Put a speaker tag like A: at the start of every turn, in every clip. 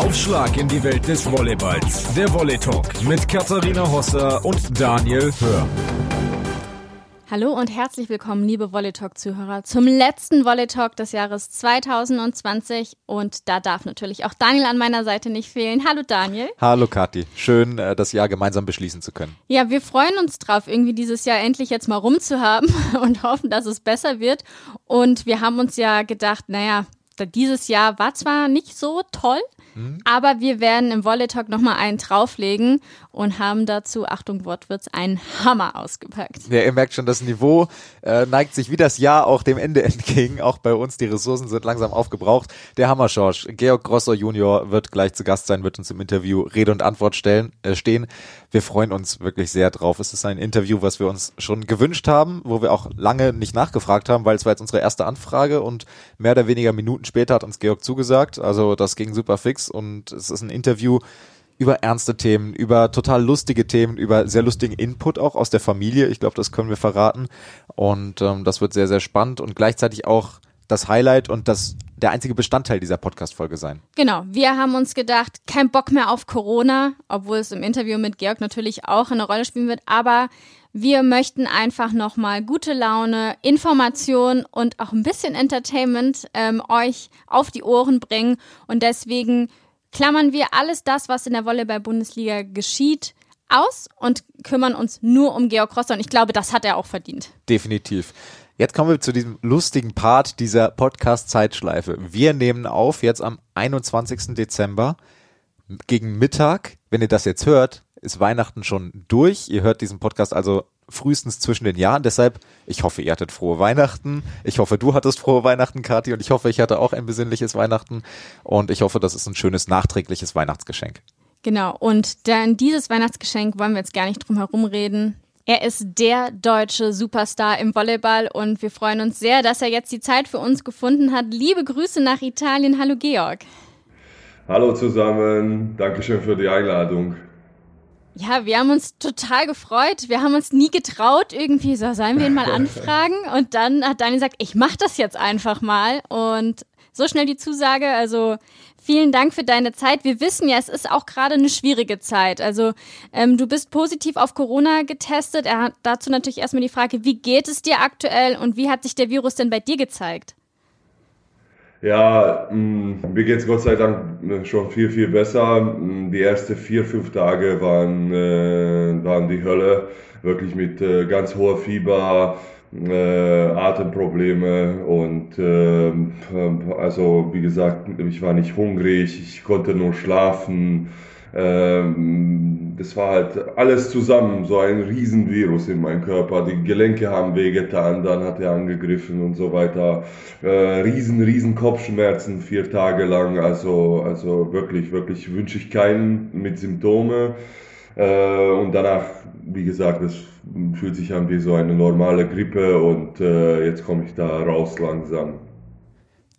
A: Aufschlag in die Welt des Volleyballs. Der Volley Talk mit Katharina Hosser und Daniel Hör.
B: Hallo und herzlich willkommen, liebe Volley Talk Zuhörer, zum letzten Volley Talk des Jahres 2020. Und da darf natürlich auch Daniel an meiner Seite nicht fehlen. Hallo Daniel.
C: Hallo Kathi. Schön, äh, das Jahr gemeinsam beschließen zu können.
B: Ja, wir freuen uns drauf, irgendwie dieses Jahr endlich jetzt mal rumzuhaben und hoffen, dass es besser wird. Und wir haben uns ja gedacht, naja, dieses Jahr war zwar nicht so toll, aber wir werden im Volley Talk nochmal einen drauflegen und haben dazu, Achtung Wortwitz, einen Hammer ausgepackt.
C: Ja, ihr merkt schon, das Niveau äh, neigt sich wie das Jahr auch dem Ende entgegen. Auch bei uns, die Ressourcen sind langsam aufgebraucht. Der Hammerschorsch, Georg Grosser Junior, wird gleich zu Gast sein, wird uns im Interview Rede und Antwort stellen, äh, stehen. Wir freuen uns wirklich sehr drauf. Es ist ein Interview, was wir uns schon gewünscht haben, wo wir auch lange nicht nachgefragt haben, weil es war jetzt unsere erste Anfrage und mehr oder weniger Minuten später hat uns Georg zugesagt. Also das ging super fix und es ist ein Interview, über ernste Themen, über total lustige Themen, über sehr lustigen Input auch aus der Familie. Ich glaube, das können wir verraten. Und ähm, das wird sehr, sehr spannend und gleichzeitig auch das Highlight und das der einzige Bestandteil dieser Podcast-Folge sein.
B: Genau, wir haben uns gedacht, kein Bock mehr auf Corona, obwohl es im Interview mit Georg natürlich auch eine Rolle spielen wird, aber wir möchten einfach nochmal gute Laune, Information und auch ein bisschen Entertainment ähm, euch auf die Ohren bringen. Und deswegen klammern wir alles das, was in der Volleyball-Bundesliga geschieht, aus und kümmern uns nur um Georg Rosser. Und ich glaube, das hat er auch verdient.
C: Definitiv. Jetzt kommen wir zu diesem lustigen Part dieser Podcast-Zeitschleife. Wir nehmen auf jetzt am 21. Dezember gegen Mittag. Wenn ihr das jetzt hört, ist Weihnachten schon durch. Ihr hört diesen Podcast also frühestens zwischen den Jahren. Deshalb, ich hoffe, ihr hattet frohe Weihnachten. Ich hoffe, du hattest frohe Weihnachten, Kathi. Und ich hoffe, ich hatte auch ein besinnliches Weihnachten. Und ich hoffe, das ist ein schönes nachträgliches Weihnachtsgeschenk.
B: Genau. Und dann dieses Weihnachtsgeschenk wollen wir jetzt gar nicht drum herum reden. Er ist der deutsche Superstar im Volleyball und wir freuen uns sehr, dass er jetzt die Zeit für uns gefunden hat. Liebe Grüße nach Italien. Hallo Georg.
D: Hallo zusammen. Dankeschön für die Einladung.
B: Ja, wir haben uns total gefreut. Wir haben uns nie getraut, irgendwie so, sollen wir ihn mal anfragen? Und dann hat Daniel gesagt, ich mach das jetzt einfach mal. Und so schnell die Zusage. Also vielen Dank für deine Zeit. Wir wissen ja, es ist auch gerade eine schwierige Zeit. Also ähm, du bist positiv auf Corona getestet. Er hat dazu natürlich erstmal die Frage, wie geht es dir aktuell und wie hat sich der Virus denn bei dir gezeigt?
D: Ja, mm, mir geht es Gott sei Dank äh, schon viel, viel besser. Mm, die ersten vier, fünf Tage waren, äh, waren die Hölle. Wirklich mit äh, ganz hoher Fieber, äh, Atemprobleme und äh, also wie gesagt, ich war nicht hungrig, ich konnte nur schlafen. Ähm, das war halt alles zusammen, so ein Riesenvirus in meinem Körper. Die Gelenke haben wehgetan, dann hat er angegriffen und so weiter. Äh, riesen, riesen Kopfschmerzen vier Tage lang. Also, also wirklich, wirklich wünsche ich keinen mit Symptome. Äh, und danach, wie gesagt, es fühlt sich an wie so eine normale Grippe und äh, jetzt komme ich da raus langsam.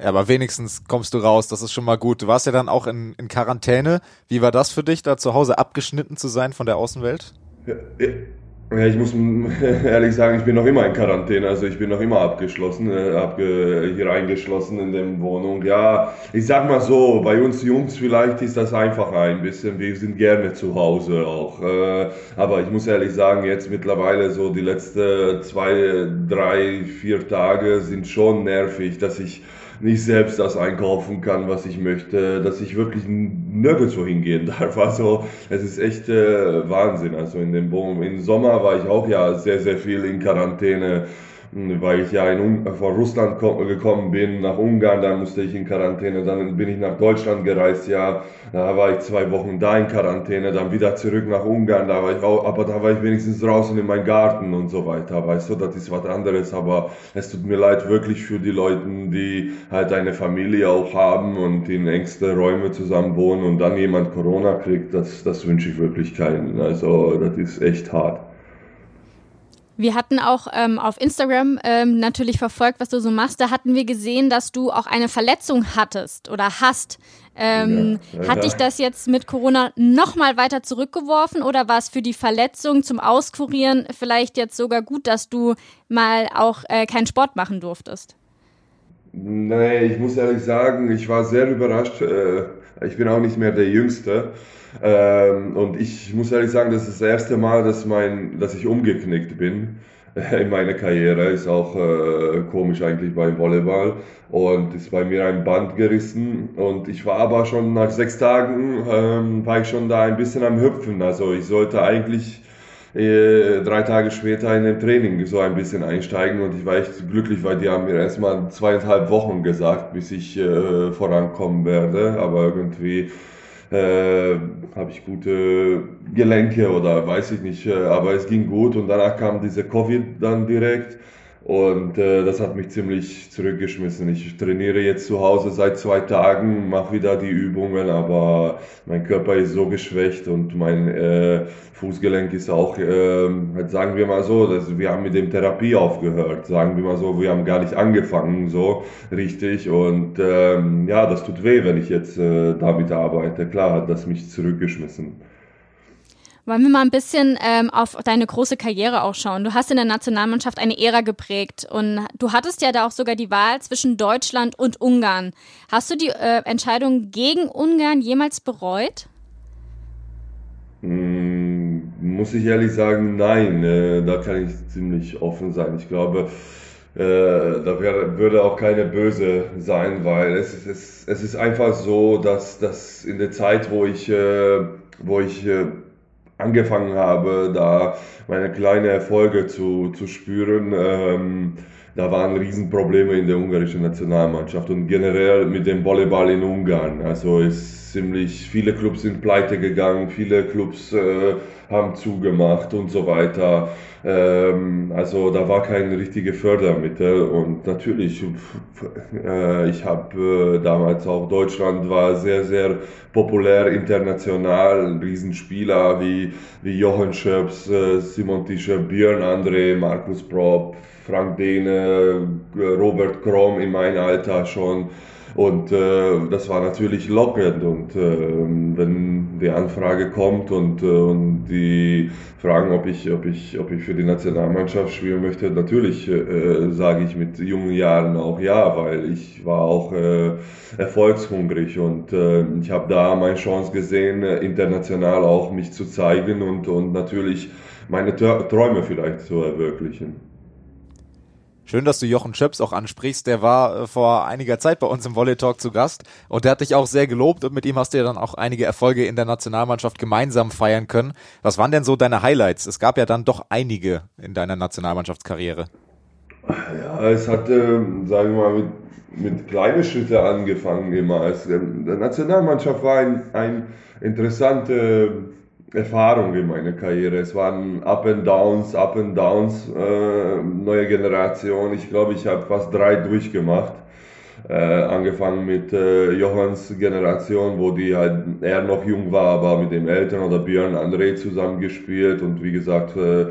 C: Ja, aber wenigstens kommst du raus, das ist schon mal gut. Du warst ja dann auch in, in Quarantäne. Wie war das für dich, da zu Hause abgeschnitten zu sein von der Außenwelt?
D: Ja, ich muss ehrlich sagen, ich bin noch immer in Quarantäne, also ich bin noch immer abgeschlossen, äh, abge, hier eingeschlossen in der Wohnung. Ja, ich sag mal so, bei uns Jungs vielleicht ist das einfacher ein bisschen, wir sind gerne zu Hause auch. Äh, aber ich muss ehrlich sagen, jetzt mittlerweile so die letzten zwei, drei, vier Tage sind schon nervig, dass ich nicht selbst das einkaufen kann, was ich möchte, dass ich wirklich nirgendwo hingehen darf. Also es ist echt äh, Wahnsinn. Also in dem Boom, im Sommer war ich auch ja sehr, sehr viel in Quarantäne weil ich ja in, von Russland gekommen bin, nach Ungarn, dann musste ich in Quarantäne, dann bin ich nach Deutschland gereist, ja, da war ich zwei Wochen da in Quarantäne, dann wieder zurück nach Ungarn, da war ich auch, aber da war ich wenigstens draußen in meinem Garten und so weiter, weißt du, das ist was anderes, aber es tut mir leid wirklich für die Leute, die halt eine Familie auch haben und in engste Räume zusammen wohnen und dann jemand Corona kriegt, das, das wünsche ich wirklich keinen, also das ist echt hart.
B: Wir hatten auch ähm, auf Instagram ähm, natürlich verfolgt, was du so machst. Da hatten wir gesehen, dass du auch eine Verletzung hattest oder hast. Ähm, ja, ja, hat dich das jetzt mit Corona nochmal weiter zurückgeworfen oder war es für die Verletzung zum Auskurieren vielleicht jetzt sogar gut, dass du mal auch äh, keinen Sport machen durftest?
D: Nee, ich muss ehrlich sagen, ich war sehr überrascht. Äh Ich bin auch nicht mehr der Jüngste. Ähm, und ich muss ehrlich sagen, das ist das erste Mal, dass, mein, dass ich umgeknickt bin in meiner Karriere. Ist auch äh, komisch eigentlich beim Volleyball. Und ist bei mir ein Band gerissen. Und ich war aber schon nach sechs Tagen, ähm, war ich schon da ein bisschen am Hüpfen. Also ich sollte eigentlich äh, drei Tage später in den Training so ein bisschen einsteigen. Und ich war echt glücklich, weil die haben mir erstmal zweieinhalb Wochen gesagt, bis ich äh, vorankommen werde, aber irgendwie äh, habe ich gute Gelenke oder weiß ich nicht, äh, aber es ging gut. Und danach kam diese Covid dann direkt und äh, das hat mich ziemlich zurückgeschmissen. Ich trainiere jetzt zu Hause seit zwei Tagen, mache wieder die Übungen, aber mein Körper ist so geschwächt und mein äh, Fußgelenk ist auch, äh, sagen wir mal so, dass wir haben mit dem Therapie aufgehört. Sagen wir mal so, wir haben gar nicht angefangen so richtig. Und ähm, ja, das tut weh, wenn ich jetzt äh, damit arbeite. Klar hat das mich zurückgeschmissen.
B: Wollen wir mal ein bisschen ähm, auf deine große Karriere auch schauen. Du hast in der Nationalmannschaft eine Ära geprägt und du hattest ja da auch sogar die Wahl zwischen Deutschland und Ungarn. Hast du die äh, Entscheidung gegen Ungarn jemals bereut?
D: Hm, muss ich ehrlich sagen, nein. Äh, da kann ich ziemlich offen sein. Ich glaube, äh, da wär, würde auch keine böse sein, weil es, ist, es, es ist einfach so, dass, dass in der Zeit, wo ich, äh, wo ich äh, angefangen habe, da meine kleinen Erfolge zu, zu spüren, ähm, da waren Riesenprobleme in der ungarischen Nationalmannschaft und generell mit dem Volleyball in Ungarn. Also ist ziemlich viele Clubs sind pleite gegangen, viele Clubs äh, haben zugemacht und so weiter. Ähm, also da war keine richtige Fördermittel und natürlich, äh, ich habe äh, damals auch Deutschland war sehr, sehr populär international, Riesenspieler wie, wie Jochen Schöps, äh, Simon Tischer, Björn André, Markus Prop, Frank Dehne, Robert Krom in meinem Alter schon. Und äh, das war natürlich lockend. Und äh, wenn die Anfrage kommt und, äh, und die fragen, ob ich, ob, ich, ob ich für die Nationalmannschaft spielen möchte, natürlich äh, sage ich mit jungen Jahren auch ja, weil ich war auch äh, erfolgshungrig und äh, ich habe da meine Chance gesehen, international auch mich zu zeigen und, und natürlich meine Träume vielleicht zu erwirklichen.
C: Schön, dass du Jochen Schöps auch ansprichst. Der war äh, vor einiger Zeit bei uns im Volley Talk zu Gast und der hat dich auch sehr gelobt und mit ihm hast du ja dann auch einige Erfolge in der Nationalmannschaft gemeinsam feiern können. Was waren denn so deine Highlights? Es gab ja dann doch einige in deiner Nationalmannschaftskarriere.
D: Ja, es hat, ähm, sagen wir mal, mit, mit kleinen Schritten angefangen immer. Es, ähm, die Nationalmannschaft war ein, ein interessanter Erfahrung in meiner Karriere. Es waren Up and Downs, Up and Downs, äh, neue Generation. Ich glaube, ich habe fast drei durchgemacht. Äh, angefangen mit äh, Johanns Generation, wo die halt er noch jung war, aber mit dem Eltern oder Björn André zusammengespielt und wie gesagt äh,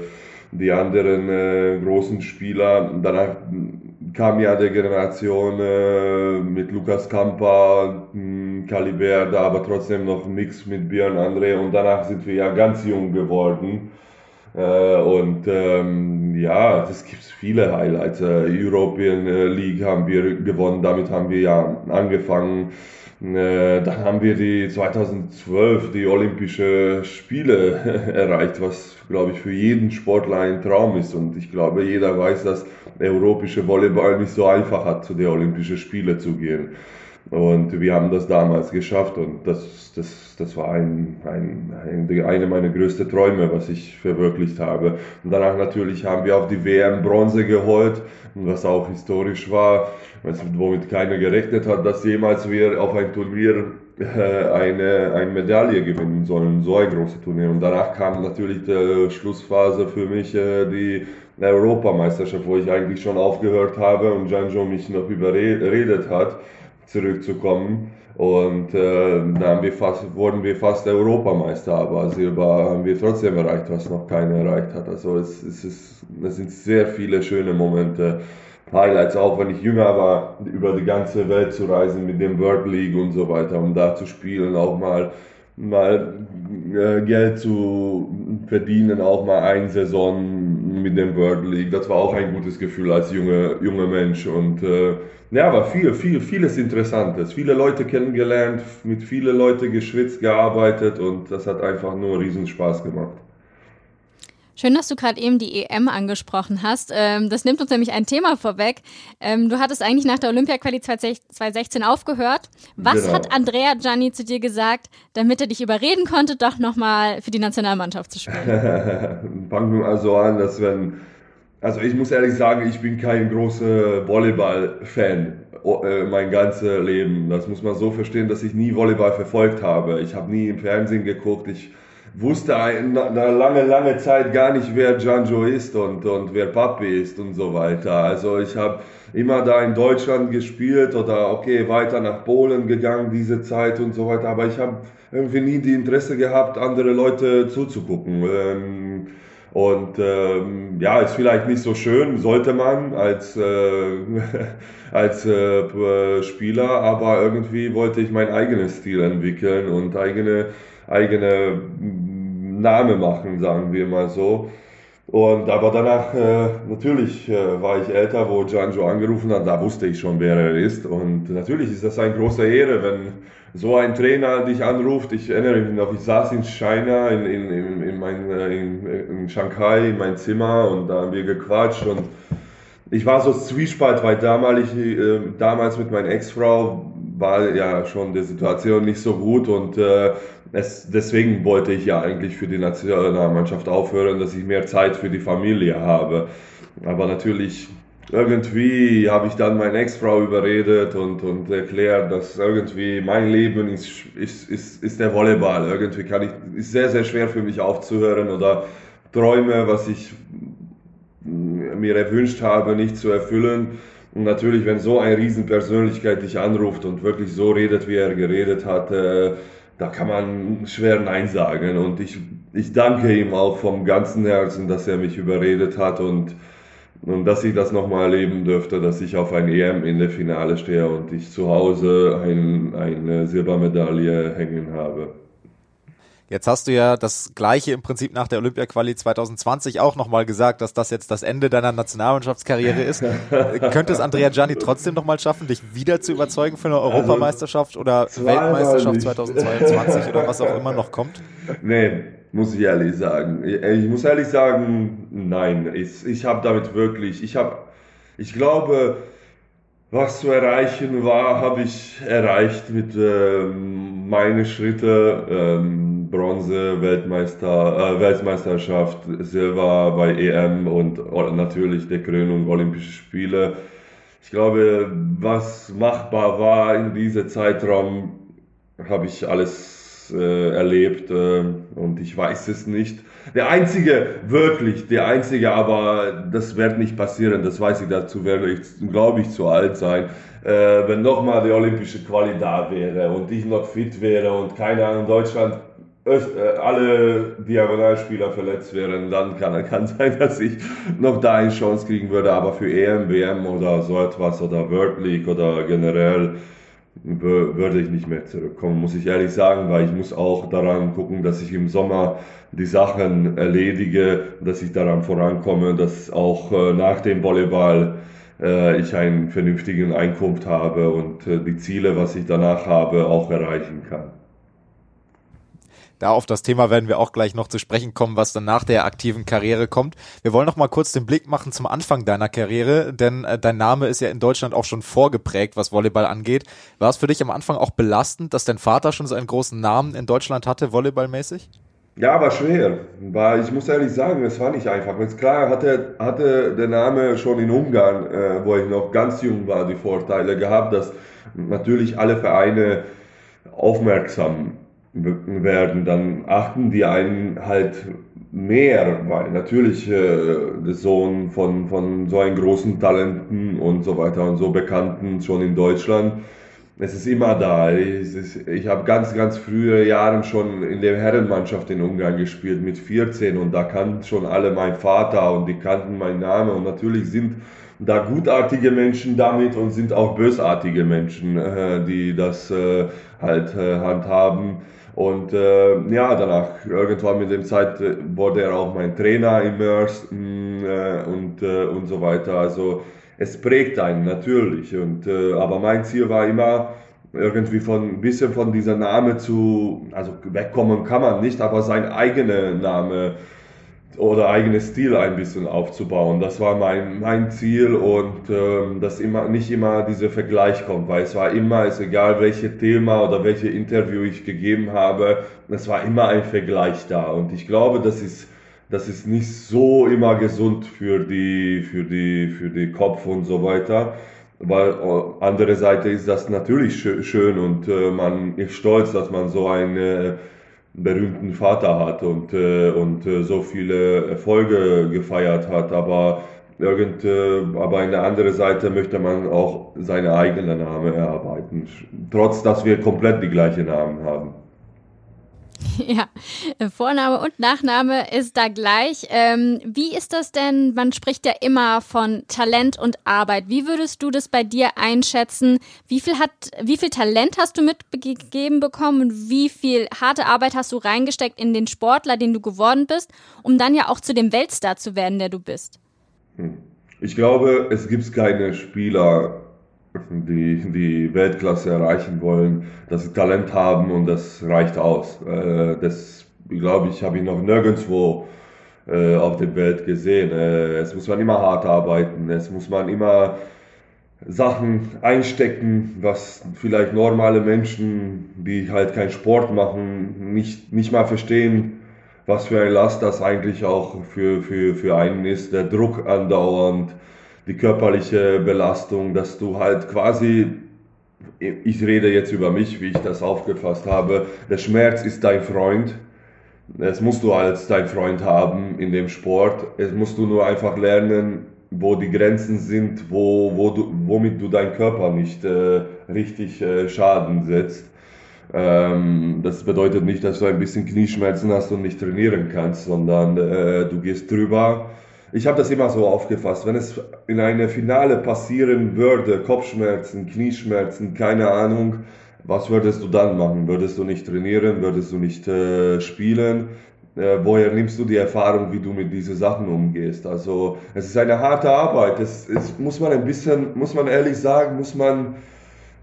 D: die anderen äh, großen Spieler. Danach kam ja die Generation äh, mit Lukas Kampa, Calibert, aber trotzdem noch nichts mit Björn André und danach sind wir ja ganz jung geworden. Äh, und ähm, ja, es gibt viele Highlights. Äh, European äh, League haben wir gewonnen, damit haben wir ja angefangen. Äh, dann haben wir die 2012 die Olympische Spiele erreicht, was glaube ich für jeden Sportler ein Traum ist. Und ich glaube, jeder weiß, dass europäische Volleyball nicht so einfach hat, zu den Olympischen Spielen zu gehen. Und wir haben das damals geschafft und das, das, das war ein, ein, ein, eine meiner größten Träume, was ich verwirklicht habe. Und danach natürlich haben wir auf die WM Bronze geholt, was auch historisch war, womit keiner gerechnet hat, dass jemals wir auf ein Turnier äh, eine, eine Medaille gewinnen sollen, so ein großes Turnier. Und danach kam natürlich die Schlussphase für mich, äh, die Europameisterschaft, wo ich eigentlich schon aufgehört habe und Janjo mich noch überredet hat zurückzukommen. Und äh, da haben wir fast, wurden wir fast Europameister, aber Silber haben wir trotzdem erreicht, was noch keiner erreicht hat. Also es, es, ist, es sind sehr viele schöne Momente. Highlights, auch wenn ich jünger war, über die ganze Welt zu reisen mit dem World League und so weiter, um da zu spielen, auch mal, mal äh, Geld zu verdienen, auch mal eine Saison mit dem World League. Das war auch ein gutes Gefühl als junger junge Mensch. Und äh, ja, war viel, viel, vieles Interessantes. Viele Leute kennengelernt, mit vielen Leuten geschwitzt, gearbeitet und das hat einfach nur riesen Spaß gemacht.
B: Schön, dass du gerade eben die EM angesprochen hast. Ähm, das nimmt uns nämlich ein Thema vorweg. Ähm, du hattest eigentlich nach der Olympia-Quali 2016 aufgehört. Was genau. hat Andrea Gianni zu dir gesagt, damit er dich überreden konnte, doch nochmal für die Nationalmannschaft zu spielen?
D: Fangen wir mal so an, dass wenn, also ich muss ehrlich sagen, ich bin kein großer Volleyball-Fan äh, mein ganzes Leben. Das muss man so verstehen, dass ich nie Volleyball verfolgt habe. Ich habe nie im Fernsehen geguckt. Ich wusste eine, lange, lange Zeit gar nicht, wer Gianjo ist und, und wer Papi ist und so weiter. Also ich habe immer da in Deutschland gespielt oder okay, weiter nach Polen gegangen diese Zeit und so weiter. Aber ich habe irgendwie nie die Interesse gehabt, andere Leute zuzugucken. Ähm, und ähm, ja, ist vielleicht nicht so schön, sollte man als, äh, als äh, Spieler, aber irgendwie wollte ich mein eigenes Stil entwickeln und eigene eigene Name machen, sagen wir mal so. Und aber danach, äh, natürlich äh, war ich älter, wo Gianjo angerufen hat, da wusste ich schon, wer er ist. Und natürlich ist das eine große Ehre, wenn so ein Trainer dich anruft. Ich erinnere mich noch, ich saß in China, in, in, in, in, mein, äh, in, in Shanghai, in mein Zimmer und da haben wir gequatscht und ich war so zwiespalt, weil damals, äh, damals mit meiner Ex-Frau war ja schon die Situation nicht so gut und äh, es, deswegen wollte ich ja eigentlich für die Nationalmannschaft aufhören, dass ich mehr Zeit für die Familie habe. Aber natürlich irgendwie habe ich dann meine Ex-Frau überredet und, und erklärt, dass irgendwie mein Leben ist, ist, ist, ist der Volleyball. Irgendwie kann ich, ist sehr, sehr schwer für mich aufzuhören oder Träume, was ich mir erwünscht habe, nicht zu erfüllen. Und natürlich, wenn so eine Riesenpersönlichkeit dich anruft und wirklich so redet, wie er geredet hat, äh, da kann man schwer Nein sagen. Und ich, ich danke ihm auch vom ganzen Herzen, dass er mich überredet hat und, und dass ich das nochmal erleben dürfte, dass ich auf ein EM in der Finale stehe und ich zu Hause ein, eine Silbermedaille hängen habe.
C: Jetzt hast du ja das Gleiche im Prinzip nach der Olympia-Quali 2020 auch nochmal gesagt, dass das jetzt das Ende deiner Nationalmannschaftskarriere ist. Könnte es Andrea Gianni trotzdem nochmal schaffen, dich wieder zu überzeugen für eine also Europameisterschaft oder Weltmeisterschaft nicht. 2022 oder was auch immer noch kommt?
D: Nee, muss ich ehrlich sagen. Ich muss ehrlich sagen, nein. Ich, ich habe damit wirklich, ich habe, ich glaube, was zu erreichen war, habe ich erreicht mit ähm, meinen Schritten. Ähm, Bronze, Weltmeister, äh, Weltmeisterschaft, Silber bei EM und natürlich der Krönung Olympische Spiele. Ich glaube, was machbar war in diesem Zeitraum, habe ich alles äh, erlebt äh, und ich weiß es nicht. Der einzige, wirklich, der einzige, aber das wird nicht passieren, das weiß ich, dazu werde ich, glaube ich, zu alt sein. Äh, wenn nochmal die olympische Quali da wäre und ich noch fit wäre und keine Ahnung, Deutschland alle Diagonalspieler verletzt wären, dann kann, kann sein, dass ich noch da eine Chance kriegen würde. Aber für EM, WM oder so etwas oder World League oder generell würde ich nicht mehr zurückkommen, muss ich ehrlich sagen, weil ich muss auch daran gucken, dass ich im Sommer die Sachen erledige, dass ich daran vorankomme, dass auch äh, nach dem Volleyball äh, ich einen vernünftigen Einkunft habe und äh, die Ziele, was ich danach habe, auch erreichen kann.
C: Da auf das Thema werden wir auch gleich noch zu sprechen kommen, was dann nach der aktiven Karriere kommt. Wir wollen noch mal kurz den Blick machen zum Anfang deiner Karriere, denn äh, dein Name ist ja in Deutschland auch schon vorgeprägt, was Volleyball angeht. War es für dich am Anfang auch belastend, dass dein Vater schon so einen großen Namen in Deutschland hatte, volleyballmäßig?
D: Ja, war schwer. War, ich muss ehrlich sagen, es war nicht einfach. Jetzt klar hatte, hatte der Name schon in Ungarn, äh, wo ich noch ganz jung war, die Vorteile gehabt, dass natürlich alle Vereine aufmerksam werden, dann achten die einen halt mehr, weil natürlich äh, der Sohn von, von so einem großen Talenten und so weiter und so Bekannten schon in Deutschland, es ist immer da. Ich, ich habe ganz, ganz frühe Jahren schon in der Herrenmannschaft in Ungarn gespielt mit 14 und da kannten schon alle meinen Vater und die kannten meinen Namen und natürlich sind da gutartige Menschen damit und sind auch bösartige Menschen, äh, die das äh, halt äh, handhaben. Und äh, ja, danach, irgendwann mit dem Zeit, äh, wurde er auch mein Trainer im. Mm, äh, und, äh, und so weiter. Also es prägt einen natürlich. Und, äh, aber mein Ziel war immer, irgendwie von ein bisschen von dieser Name zu, also wegkommen kann man nicht, aber sein eigener Name oder eigenes Stil ein bisschen aufzubauen. Das war mein, mein Ziel und ähm, dass immer nicht immer dieser Vergleich kommt, weil es war immer, ist egal welches Thema oder welche Interview ich gegeben habe, es war immer ein Vergleich da und ich glaube, das ist das ist nicht so immer gesund für die für die für die Kopf und so weiter. Weil äh, andere Seite ist das natürlich schön und äh, man ist stolz, dass man so einen äh, berühmten Vater hat und, äh, und äh, so viele Erfolge gefeiert hat. Aber irgend, äh, aber in der anderen Seite möchte man auch seine eigene Name erarbeiten, trotz dass wir komplett die gleichen Namen haben.
B: Ja, Vorname und Nachname ist da gleich. Ähm, wie ist das denn? Man spricht ja immer von Talent und Arbeit. Wie würdest du das bei dir einschätzen? Wie viel hat, wie viel Talent hast du mitgegeben bekommen und wie viel harte Arbeit hast du reingesteckt in den Sportler, den du geworden bist, um dann ja auch zu dem Weltstar zu werden, der du bist?
D: Hm. Ich glaube, es gibt keine Spieler, die die Weltklasse erreichen wollen, dass sie Talent haben und das reicht aus. Äh, das, glaube ich, habe ich noch nirgendwo äh, auf der Welt gesehen. Äh, es muss man immer hart arbeiten, es muss man immer Sachen einstecken, was vielleicht normale Menschen, die halt keinen Sport machen, nicht, nicht mal verstehen, was für ein Last das eigentlich auch für, für, für einen ist. Der Druck andauernd, die körperliche Belastung, dass du halt quasi, ich rede jetzt über mich, wie ich das aufgefasst habe, der Schmerz ist dein Freund. Das musst du als dein Freund haben in dem Sport. Es musst du nur einfach lernen, wo die Grenzen sind, wo, wo du, womit du deinen Körper nicht äh, richtig äh, Schaden setzt. Ähm, das bedeutet nicht, dass du ein bisschen Knieschmerzen hast und nicht trainieren kannst, sondern äh, du gehst drüber ich habe das immer so aufgefasst, wenn es in einem Finale passieren würde, Kopfschmerzen, Knieschmerzen, keine Ahnung, was würdest du dann machen? Würdest du nicht trainieren? Würdest du nicht äh, spielen? Äh, woher nimmst du die Erfahrung, wie du mit diesen Sachen umgehst? Also es ist eine harte Arbeit. Es, es muss man ein bisschen, muss man ehrlich sagen, muss man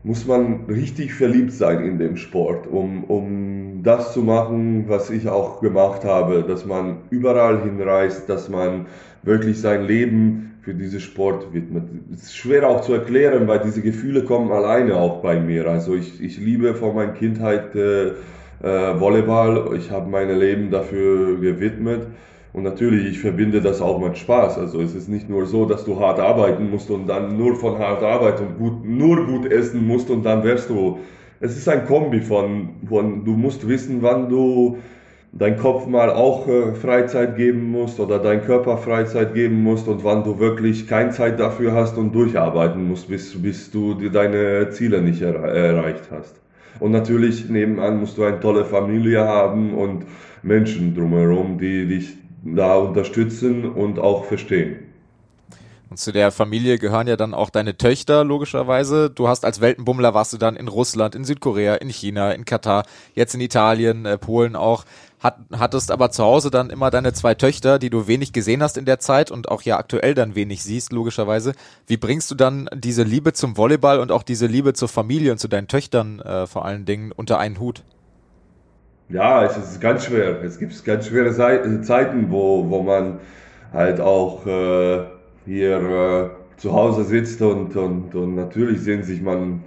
D: muss man richtig verliebt sein in dem Sport, um, um das zu machen, was ich auch gemacht habe, dass man überall hinreist, dass man wirklich sein Leben für diesen Sport widmet. Es ist schwer auch zu erklären, weil diese Gefühle kommen alleine auch bei mir. Also ich, ich liebe von meiner Kindheit äh, äh, Volleyball, ich habe mein Leben dafür gewidmet. Und natürlich, ich verbinde das auch mit Spaß. Also es ist nicht nur so, dass du hart arbeiten musst und dann nur von hart arbeiten und gut, nur gut essen musst und dann wärst du. Es ist ein Kombi von, von du musst wissen, wann du dein Kopf mal auch äh, Freizeit geben musst oder dein Körper Freizeit geben musst und wann du wirklich keine Zeit dafür hast und durcharbeiten musst, bis, bis du deine Ziele nicht er, erreicht hast. Und natürlich nebenan musst du eine tolle Familie haben und Menschen drumherum, die dich da unterstützen und auch verstehen.
C: Und zu der Familie gehören ja dann auch deine Töchter, logischerweise. Du hast als Weltenbummler warst du dann in Russland, in Südkorea, in China, in Katar, jetzt in Italien, äh, Polen auch. Hat, hattest aber zu Hause dann immer deine zwei Töchter, die du wenig gesehen hast in der Zeit und auch ja aktuell dann wenig siehst, logischerweise. Wie bringst du dann diese Liebe zum Volleyball und auch diese Liebe zur Familie und zu deinen Töchtern äh, vor allen Dingen unter einen Hut?
D: Ja, es ist ganz schwer. Es gibt ganz schwere Zeiten, wo, wo man halt auch äh, hier äh, zu Hause sitzt und, und, und natürlich sehen sich man äh,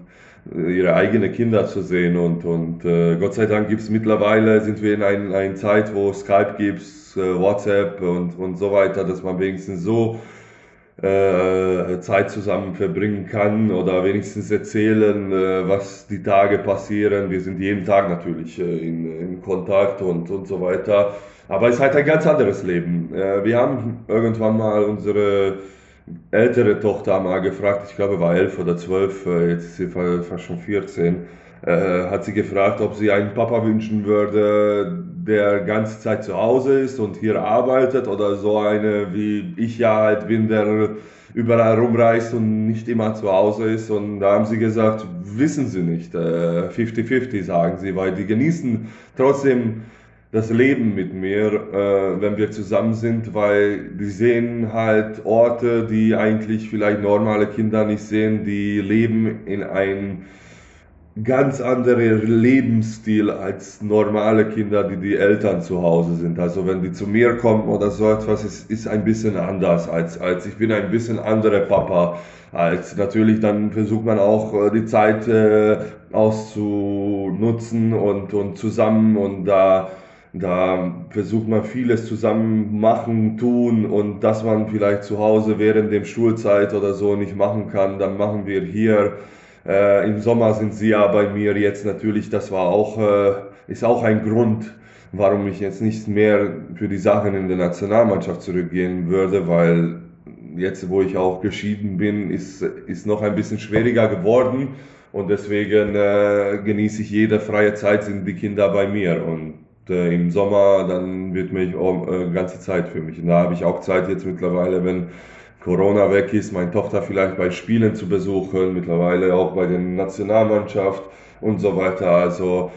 D: ihre eigenen Kinder zu sehen und, und äh, Gott sei Dank gibt es mittlerweile, sind wir in einer ein Zeit, wo Skype gibt, äh, WhatsApp und, und so weiter, dass man wenigstens so äh, Zeit zusammen verbringen kann oder wenigstens erzählen, äh, was die Tage passieren. Wir sind jeden Tag natürlich äh, in, in Kontakt und, und so weiter. Aber es ist halt ein ganz anderes Leben. Äh, wir haben irgendwann mal unsere ältere Tochter mal gefragt, ich glaube war elf oder zwölf, äh, jetzt ist sie fast schon 14, äh, hat sie gefragt, ob sie einen Papa wünschen würde, der ganze Zeit zu Hause ist und hier arbeitet oder so eine wie ich ja halt bin, der überall rumreist und nicht immer zu Hause ist. Und da haben sie gesagt, wissen sie nicht, 50-50 sagen sie, weil die genießen trotzdem das Leben mit mir, äh, wenn wir zusammen sind, weil die sehen halt Orte, die eigentlich vielleicht normale Kinder nicht sehen, die leben in einem ganz anderen Lebensstil als normale Kinder, die die Eltern zu Hause sind. Also wenn die zu mir kommen oder so etwas, ist, ist ein bisschen anders als, als ich bin ein bisschen anderer Papa als natürlich dann versucht man auch äh, die Zeit äh, auszunutzen und, und zusammen und da da versucht man vieles zusammen machen, tun und das man vielleicht zu Hause während dem Schulzeit oder so nicht machen kann, dann machen wir hier. Äh, Im Sommer sind sie ja bei mir jetzt natürlich, das war auch, äh, ist auch ein Grund, warum ich jetzt nicht mehr für die Sachen in der Nationalmannschaft zurückgehen würde, weil jetzt, wo ich auch geschieden bin, ist, ist noch ein bisschen schwieriger geworden und deswegen äh, genieße ich jede freie Zeit, sind die Kinder bei mir und äh, im Sommer, dann wird mich auch äh, ganze Zeit für mich. Und da habe ich auch Zeit jetzt mittlerweile, wenn Corona weg ist, meine Tochter vielleicht bei Spielen zu besuchen, mittlerweile auch bei der Nationalmannschaft und so weiter. Also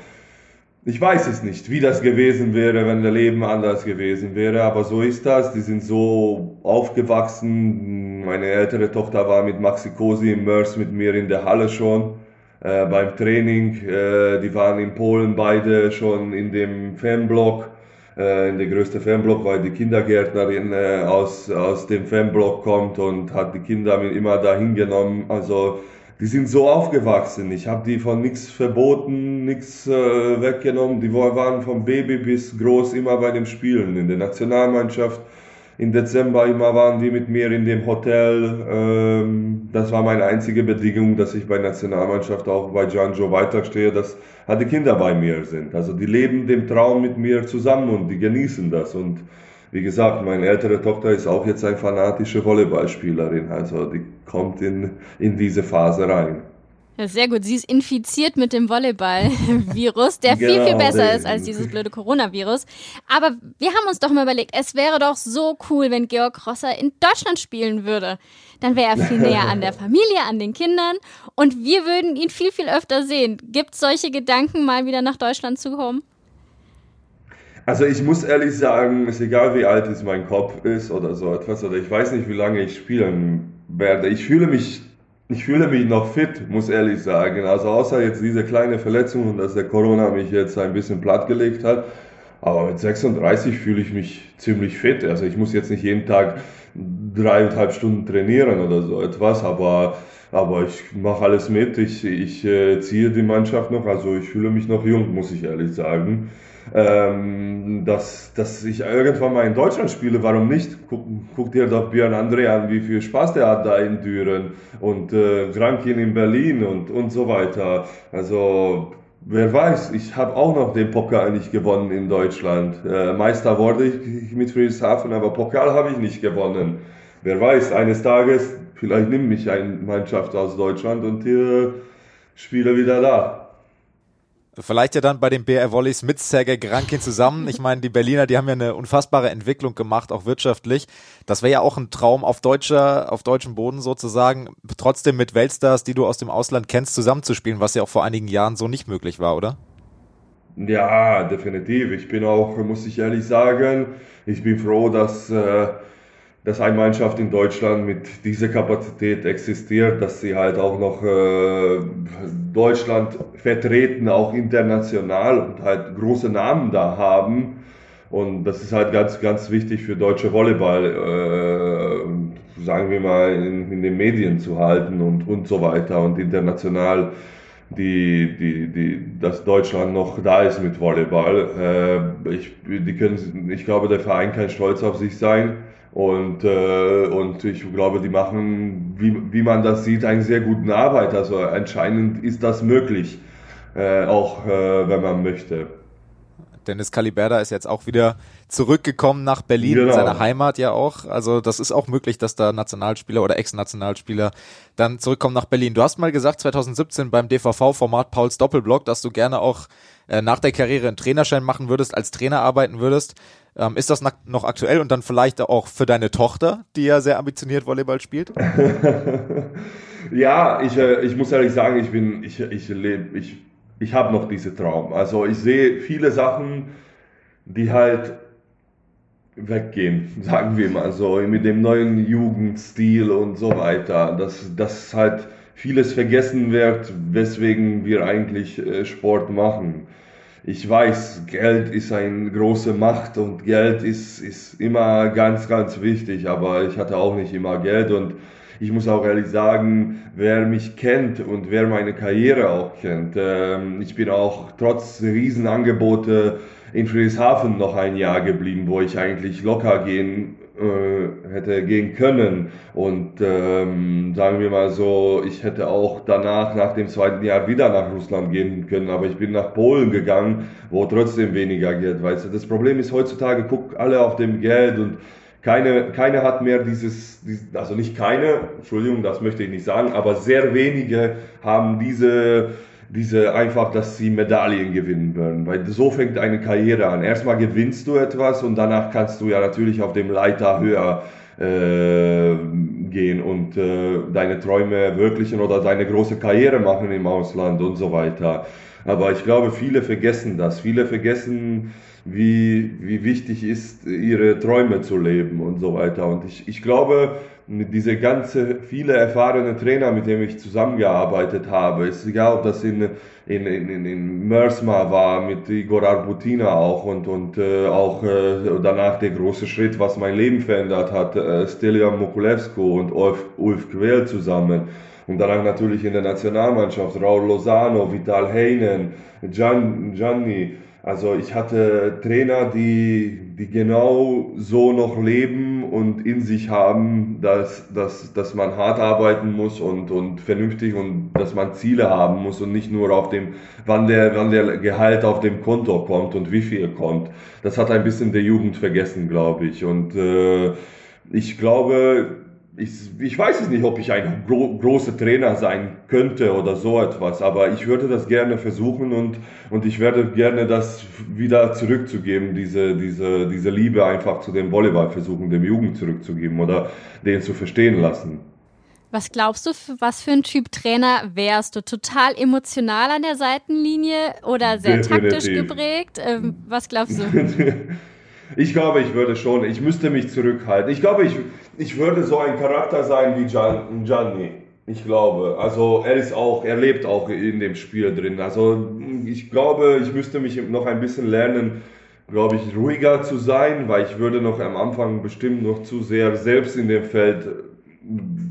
D: ich weiß es nicht, wie das gewesen wäre, wenn das Leben anders gewesen wäre, aber so ist das. Die sind so aufgewachsen. Meine ältere Tochter war mit Maxi Cosi im Mörs mit mir in der Halle schon äh, beim Training. Äh, die waren in Polen beide schon in dem Fanblock, äh, in der größte Fanblock, weil die Kindergärtnerin äh, aus, aus dem Fanblock kommt und hat die Kinder immer dahin genommen. Also die sind so aufgewachsen. Ich habe die von nichts verboten, nichts äh, weggenommen. Die waren vom Baby bis groß immer bei den Spielen in der Nationalmannschaft im Dezember immer waren die mit mir in dem Hotel. Ähm, das war meine einzige Bedingung, dass ich bei Nationalmannschaft auch bei Gianjo weiterstehe, dass die Kinder bei mir sind. Also die leben den Traum mit mir zusammen und die genießen das. Und wie gesagt, meine ältere Tochter ist auch jetzt eine fanatische Volleyballspielerin. Also die kommt in, in diese Phase rein.
B: Ja, sehr gut. Sie ist infiziert mit dem Volleyball-Virus, der genau, viel, viel besser ist als dieses blöde Coronavirus. Aber wir haben uns doch mal überlegt, es wäre doch so cool, wenn Georg Rosser in Deutschland spielen würde. Dann wäre er viel näher an der Familie, an den Kindern und wir würden ihn viel, viel öfter sehen. Gibt es solche Gedanken, mal wieder nach Deutschland zu kommen?
D: Also ich muss ehrlich sagen, es ist egal wie alt es mein Kopf ist oder so etwas, oder ich weiß nicht, wie lange ich spielen werde. Ich fühle mich ich fühle mich noch fit, muss ehrlich sagen. Also außer jetzt diese kleine Verletzung und dass der Corona mich jetzt ein bisschen plattgelegt hat. Aber mit 36 fühle ich mich ziemlich fit. Also ich muss jetzt nicht jeden Tag dreieinhalb Stunden trainieren oder so etwas, aber, aber ich mache alles mit. Ich, ich äh, ziehe die Mannschaft noch. Also ich fühle mich noch jung, muss ich ehrlich sagen ähm, dass, dass ich irgendwann mal in Deutschland spiele, warum nicht? Guck, guck dir doch Björn André an, wie viel Spaß der hat da in Düren und äh, Grankin in Berlin und, und so weiter. Also wer weiß, ich habe auch noch den Pokal nicht gewonnen in Deutschland. Äh, Meister wurde ich mit Friedrichshafen, aber Pokal habe ich nicht gewonnen. Wer weiß, eines Tages, vielleicht nimmt mich eine Mannschaft aus Deutschland und äh, spiele wieder da.
C: Vielleicht ja dann bei den BR Volleys mit Sergei Grankin zusammen. Ich meine, die Berliner, die haben ja eine unfassbare Entwicklung gemacht, auch wirtschaftlich. Das wäre ja auch ein Traum auf deutscher, auf deutschem Boden sozusagen, trotzdem mit Weltstars, die du aus dem Ausland kennst, zusammenzuspielen, was ja auch vor einigen Jahren so nicht möglich war, oder?
D: Ja, definitiv. Ich bin auch, muss ich ehrlich sagen, ich bin froh, dass äh, dass eine Mannschaft in Deutschland mit dieser Kapazität existiert, dass sie halt auch noch äh, Deutschland vertreten, auch international und halt große Namen da haben. Und das ist halt ganz, ganz wichtig für deutsche Volleyball, äh, sagen wir mal, in, in, den Medien zu halten und, und so weiter und international, die, die, die, dass Deutschland noch da ist mit Volleyball. Äh, ich, die können, ich glaube, der Verein kann stolz auf sich sein und, äh, und ich glaube, die machen, wie, wie man das sieht, eine sehr gute Arbeit. Also anscheinend ist das möglich, äh, auch äh, wenn man möchte.
C: Dennis Caliberda ist jetzt auch wieder zurückgekommen nach Berlin, genau. seine Heimat ja auch. Also das ist auch möglich, dass da Nationalspieler oder Ex-Nationalspieler dann zurückkommen nach Berlin. Du hast mal gesagt, 2017 beim DVV-Format Pauls Doppelblock, dass du gerne auch äh, nach der Karriere einen Trainerschein machen würdest, als Trainer arbeiten würdest. Ähm, ist das noch aktuell und dann vielleicht auch für deine Tochter, die ja sehr ambitioniert Volleyball spielt?
D: ja, ich, äh, ich muss ehrlich sagen, ich bin, ich, ich lebe, ich, ich habe noch diesen Traum. Also ich sehe viele Sachen, die halt weggehen, sagen wir mal so, mit dem neuen Jugendstil und so weiter, dass, dass halt vieles vergessen wird, weswegen wir eigentlich äh, Sport machen. Ich weiß, Geld ist eine große Macht und Geld ist, ist immer ganz, ganz wichtig, aber ich hatte auch nicht immer Geld und ich muss auch ehrlich sagen, wer mich kennt und wer meine Karriere auch kennt, ähm, ich bin auch trotz Riesenangebote in Friedrichshafen noch ein Jahr geblieben, wo ich eigentlich locker gehen hätte gehen können. Und ähm, sagen wir mal so, ich hätte auch danach, nach dem zweiten Jahr, wieder nach Russland gehen können, aber ich bin nach Polen gegangen, wo trotzdem weniger Geld, weißt du. Das Problem ist heutzutage, guck alle auf dem Geld und keine, keine hat mehr dieses, also nicht keine, Entschuldigung, das möchte ich nicht sagen, aber sehr wenige haben diese diese einfach, dass sie Medaillen gewinnen würden. Weil so fängt eine Karriere an. Erstmal gewinnst du etwas und danach kannst du ja natürlich auf dem Leiter höher äh, gehen und äh, deine Träume verwirklichen oder deine große Karriere machen im Ausland und so weiter. Aber ich glaube, viele vergessen das. Viele vergessen, wie, wie wichtig ist, ihre Träume zu leben und so weiter. Und ich, ich glaube, diese ganze, viele erfahrene Trainer, mit denen ich zusammengearbeitet habe, ist egal, ob das in, in, in, in Mersma war, mit Igor Arbutina auch und, und äh, auch äh, danach der große Schritt, was mein Leben verändert hat, äh, Stelian Mokulevsko und Ulf, Ulf Quell zusammen. Und danach natürlich in der Nationalmannschaft, Raul Lozano, Vital Heinen, Gian, Gianni, also ich hatte Trainer, die, die genau so noch leben und in sich haben, dass, dass, dass man hart arbeiten muss und, und vernünftig und dass man Ziele haben muss und nicht nur auf dem, wann der, wann der Gehalt auf dem Konto kommt und wie viel kommt. Das hat ein bisschen der Jugend vergessen, glaube ich. Und äh, ich glaube, ich, ich weiß es nicht, ob ich ein gro großer Trainer sein könnte oder so etwas, aber ich würde das gerne versuchen und, und ich werde gerne das wieder zurückzugeben, diese, diese, diese Liebe einfach zu dem Volleyball versuchen, dem Jugend zurückzugeben oder den zu verstehen lassen.
B: Was glaubst du, was für ein Typ Trainer wärst du? Total emotional an der Seitenlinie oder sehr Definitiv. taktisch geprägt? Ähm, was glaubst du?
D: Ich glaube, ich würde schon, ich müsste mich zurückhalten. Ich glaube, ich, ich würde so ein Charakter sein wie Gianni. Ich glaube, also er ist auch, er lebt auch in dem Spiel drin. Also ich glaube, ich müsste mich noch ein bisschen lernen, glaube ich, ruhiger zu sein, weil ich würde noch am Anfang bestimmt noch zu sehr selbst in dem Feld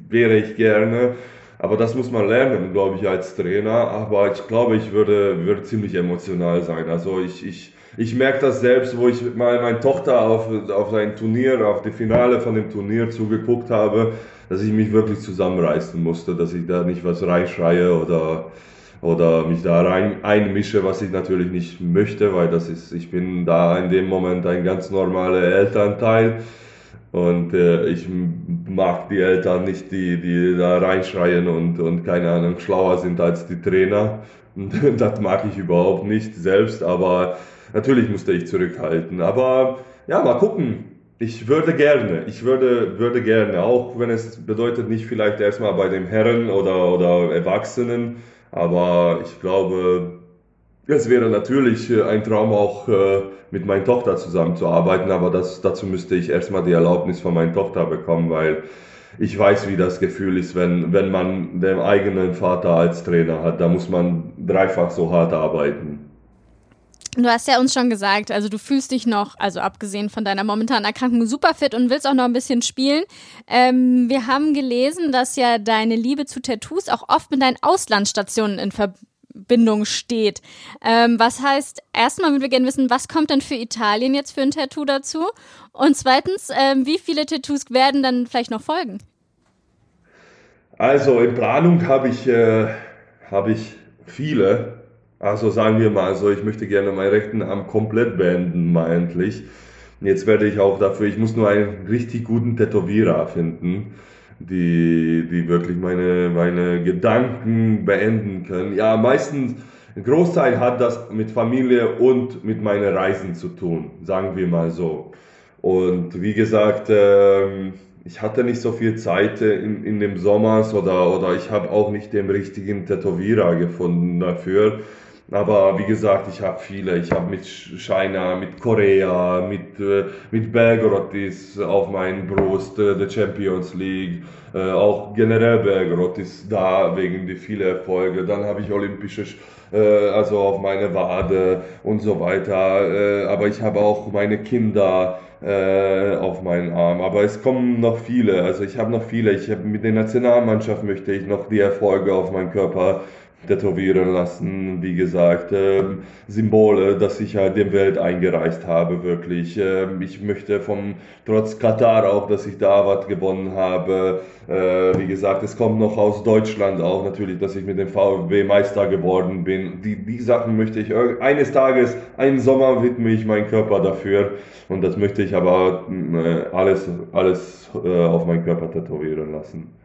D: wäre ich gerne. Aber das muss man lernen, glaube ich, als Trainer. Aber ich glaube, ich würde, würde ziemlich emotional sein. Also ich, ich, ich merke das selbst, wo ich mal meine Tochter auf, auf ein Turnier, auf die Finale von dem Turnier zugeguckt habe, dass ich mich wirklich zusammenreißen musste, dass ich da nicht was reinschreie oder, oder mich da rein einmische, was ich natürlich nicht möchte, weil das ist, ich bin da in dem Moment ein ganz normaler Elternteil. Und äh, ich mag die Eltern nicht, die, die da reinschreien und, und keine Ahnung, schlauer sind als die Trainer. Das mag ich überhaupt nicht selbst, aber Natürlich musste ich zurückhalten, aber ja, mal gucken. Ich würde gerne, ich würde, würde gerne, auch wenn es bedeutet nicht vielleicht erstmal bei den Herren oder, oder Erwachsenen, aber ich glaube, es wäre natürlich ein Traum auch äh, mit meiner Tochter zusammenzuarbeiten, aber das, dazu müsste ich erstmal die Erlaubnis von meiner Tochter bekommen, weil ich weiß, wie das Gefühl ist, wenn, wenn man den eigenen Vater als Trainer hat. Da muss man dreifach so hart arbeiten.
B: Du hast ja uns schon gesagt, also du fühlst dich noch, also abgesehen von deiner momentanen Erkrankung, super fit und willst auch noch ein bisschen spielen. Ähm, wir haben gelesen, dass ja deine Liebe zu Tattoos auch oft mit deinen Auslandsstationen in Verbindung steht. Ähm, was heißt, erstmal würden wir gerne wissen, was kommt denn für Italien jetzt für ein Tattoo dazu? Und zweitens, ähm, wie viele Tattoos werden dann vielleicht noch folgen?
D: Also in Planung habe ich, äh, hab ich viele. Also sagen wir mal so, ich möchte gerne meinen rechten Arm komplett beenden, mal endlich. Jetzt werde ich auch dafür, ich muss nur einen richtig guten Tätowierer finden, die, die wirklich meine, meine Gedanken beenden können. Ja, meistens, ein Großteil hat das mit Familie und mit meinen Reisen zu tun, sagen wir mal so. Und wie gesagt, ähm, ich hatte nicht so viel Zeit in, in dem Sommer oder, oder ich habe auch nicht den richtigen Tätowierer gefunden dafür. Aber wie gesagt, ich habe viele. Ich habe mit China, mit Korea, mit, äh, mit Belgorod ist auf meinen Brust, äh, der Champions League. Äh, auch generell Belgorod ist da wegen der vielen Erfolge. Dann habe ich olympische äh, also auf meine Wade und so weiter. Äh, aber ich habe auch meine Kinder auf meinen Arm. Aber es kommen noch viele. Also ich habe noch viele. Ich habe mit der Nationalmannschaft möchte ich noch die Erfolge auf meinen Körper tätowieren lassen, wie gesagt, ähm, Symbole, dass ich halt dem Welt eingereist habe, wirklich. Ähm, ich möchte vom, trotz Katar auch, dass ich da was gewonnen habe. Äh, wie gesagt, es kommt noch aus Deutschland auch natürlich, dass ich mit dem VfB Meister geworden bin. Die, die Sachen möchte ich eines Tages, einen Sommer widme ich meinen Körper dafür und das möchte ich aber äh, alles, alles äh, auf meinen Körper tätowieren lassen.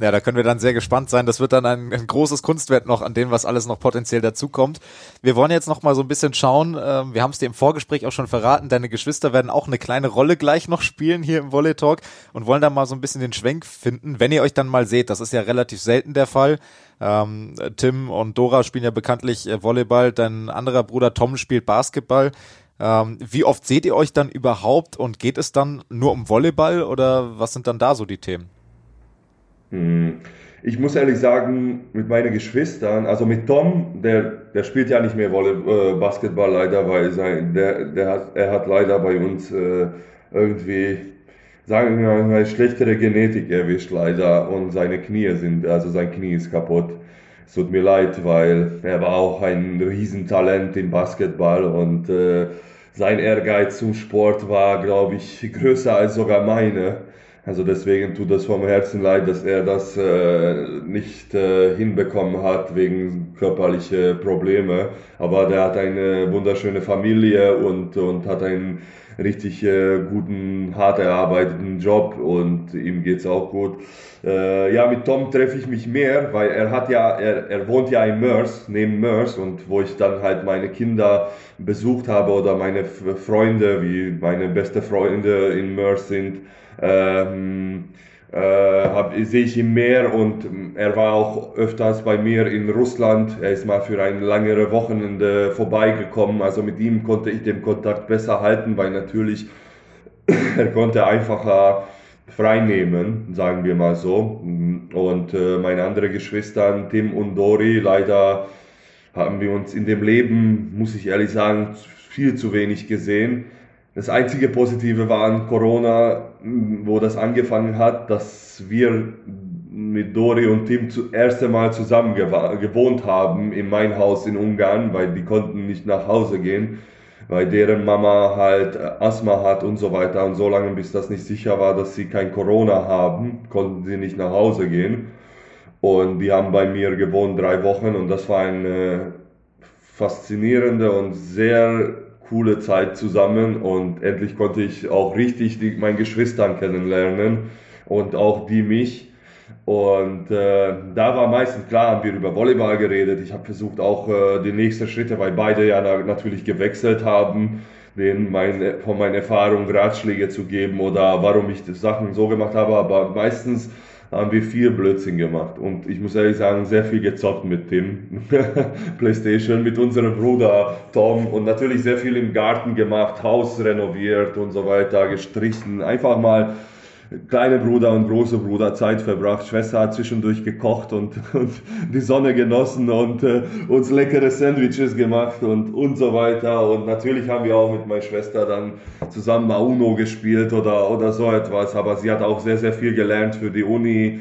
C: Ja, da können wir dann sehr gespannt sein. Das wird dann ein, ein großes Kunstwert noch an dem, was alles noch potenziell dazukommt. Wir wollen jetzt noch mal so ein bisschen schauen. Ähm, wir haben es dir im Vorgespräch auch schon verraten. Deine Geschwister werden auch eine kleine Rolle gleich noch spielen hier im Volley Talk und wollen da mal so ein bisschen den Schwenk finden. Wenn ihr euch dann mal seht, das ist ja relativ selten der Fall. Ähm, Tim und Dora spielen ja bekanntlich äh, Volleyball. Dein anderer Bruder Tom spielt Basketball. Ähm, wie oft seht ihr euch dann überhaupt und geht es dann nur um Volleyball oder was sind dann da so die Themen?
D: Hm. Ich muss ehrlich sagen, mit meinen Geschwistern, also mit Tom, der, der spielt ja nicht mehr Volley, äh, Basketball leider, weil sein, der, der hat, er hat leider bei uns äh, irgendwie, sagen wir mal, schlechtere Genetik erwischt leider und seine Knie sind, also sein Knie ist kaputt. Es tut mir leid, weil er war auch ein Riesentalent im Basketball und äh, sein Ehrgeiz zum Sport war, glaube ich, größer als sogar meine. Also deswegen tut das vom Herzen leid, dass er das äh, nicht äh, hinbekommen hat wegen körperlicher Probleme. Aber der hat eine wunderschöne Familie und, und hat einen richtig äh, guten, hart erarbeiteten Job und ihm geht's auch gut. Äh, ja, mit Tom treffe ich mich mehr, weil er hat ja, er, er wohnt ja in Mörs, neben Mörs und wo ich dann halt meine Kinder besucht habe oder meine Freunde, wie meine beste Freunde in Mörs sind, ähm, äh, sehe ich ihn mehr und er war auch öfters bei mir in Russland. Er ist mal für ein längere Wochenende vorbeigekommen. Also mit ihm konnte ich den Kontakt besser halten, weil natürlich er konnte einfacher freinehmen, sagen wir mal so. Und äh, meine anderen Geschwister, Tim und Dori, leider haben wir uns in dem Leben, muss ich ehrlich sagen, viel zu wenig gesehen. Das einzige Positive war an Corona, wo das angefangen hat, dass wir mit Dori und Tim zum ersten Mal zusammen gewohnt haben in mein Haus in Ungarn, weil die konnten nicht nach Hause gehen, weil deren Mama halt äh, Asthma hat und so weiter. Und so lange, bis das nicht sicher war, dass sie kein Corona haben, konnten sie nicht nach Hause gehen. Und die haben bei mir gewohnt drei Wochen und das war eine faszinierende und sehr coole Zeit zusammen und endlich konnte ich auch richtig die, meine Geschwistern kennenlernen und auch die mich. Und äh, da war meistens klar, haben wir über Volleyball geredet. Ich habe versucht auch äh, die nächsten Schritte, weil beide ja natürlich gewechselt haben, denen mein, von meinen Erfahrungen Ratschläge zu geben oder warum ich die Sachen so gemacht habe. Aber meistens haben wir viel Blödsinn gemacht. Und ich muss ehrlich sagen, sehr viel gezockt mit Tim. Playstation, mit unserem Bruder Tom und natürlich sehr viel im Garten gemacht, Haus renoviert und so weiter, gestrichen. Einfach mal kleine Bruder und große Bruder Zeit verbracht. Schwester hat zwischendurch gekocht und, und die Sonne genossen und äh, uns leckere Sandwiches gemacht und, und so weiter. Und natürlich haben wir auch mit meiner Schwester dann zusammen mal Uno gespielt oder, oder so etwas. Aber sie hat auch sehr, sehr viel gelernt für die Uni.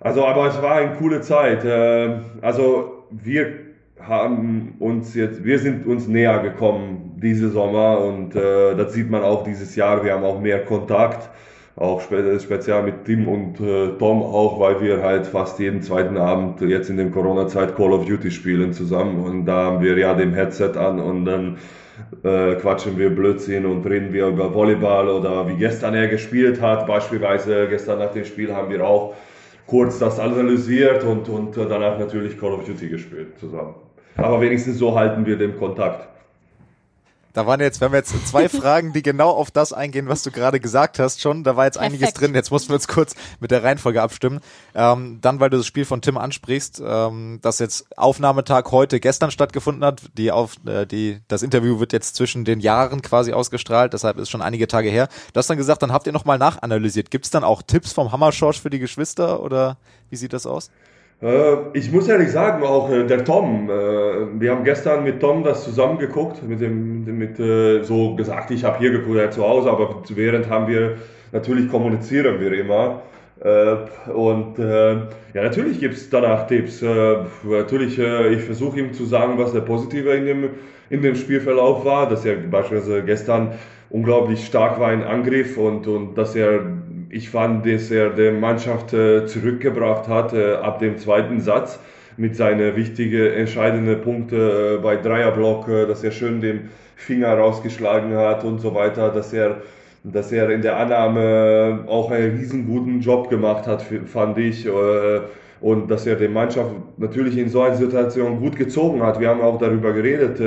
D: Also, aber es war eine coole Zeit. Äh, also, wir haben uns jetzt, wir sind uns näher gekommen diese Sommer und äh, das sieht man auch dieses Jahr. Wir haben auch mehr Kontakt auch spe speziell mit Tim und äh, Tom auch, weil wir halt fast jeden zweiten Abend jetzt in der Corona-Zeit Call of Duty spielen zusammen und da haben wir ja dem Headset an und dann äh, quatschen wir Blödsinn und reden wir über Volleyball oder wie gestern er gespielt hat. Beispielsweise gestern nach dem Spiel haben wir auch kurz das analysiert und, und danach natürlich Call of Duty gespielt zusammen. Aber wenigstens so halten wir den Kontakt.
C: Da waren jetzt, wir haben jetzt zwei Fragen, die genau auf das eingehen, was du gerade gesagt hast schon. Da war jetzt Perfekt. einiges drin. Jetzt mussten wir uns kurz mit der Reihenfolge abstimmen. Ähm, dann, weil du das Spiel von Tim ansprichst, ähm, das jetzt Aufnahmetag heute gestern stattgefunden hat. Die auf, äh, die, das Interview wird jetzt zwischen den Jahren quasi ausgestrahlt. Deshalb ist schon einige Tage her. Du hast dann gesagt, dann habt ihr nochmal nachanalysiert. Gibt es dann auch Tipps vom Hammerschorsch für die Geschwister oder wie sieht das aus?
D: Äh, ich muss ehrlich sagen, auch äh, der Tom, äh, wir haben gestern mit Tom das zusammen geguckt, mit dem, mit, so gesagt, ich habe hier geguckt, er zu Hause, aber während haben wir, natürlich kommunizieren wir immer. Und ja, natürlich gibt es danach Tipps. Natürlich, ich versuche ihm zu sagen, was der Positive in dem, in dem Spielverlauf war, dass er beispielsweise gestern unglaublich stark war in Angriff und, und dass er ich fand, dass er die Mannschaft äh, zurückgebracht hat äh, ab dem zweiten Satz mit seinen wichtigen, entscheidenden Punkten äh, bei Dreierblock, dass er schön den Finger rausgeschlagen hat und so weiter, dass er, dass er in der Annahme auch einen riesen guten Job gemacht hat, fand ich. Und dass er die Mannschaft natürlich in so einer Situation gut gezogen hat. Wir haben auch darüber geredet,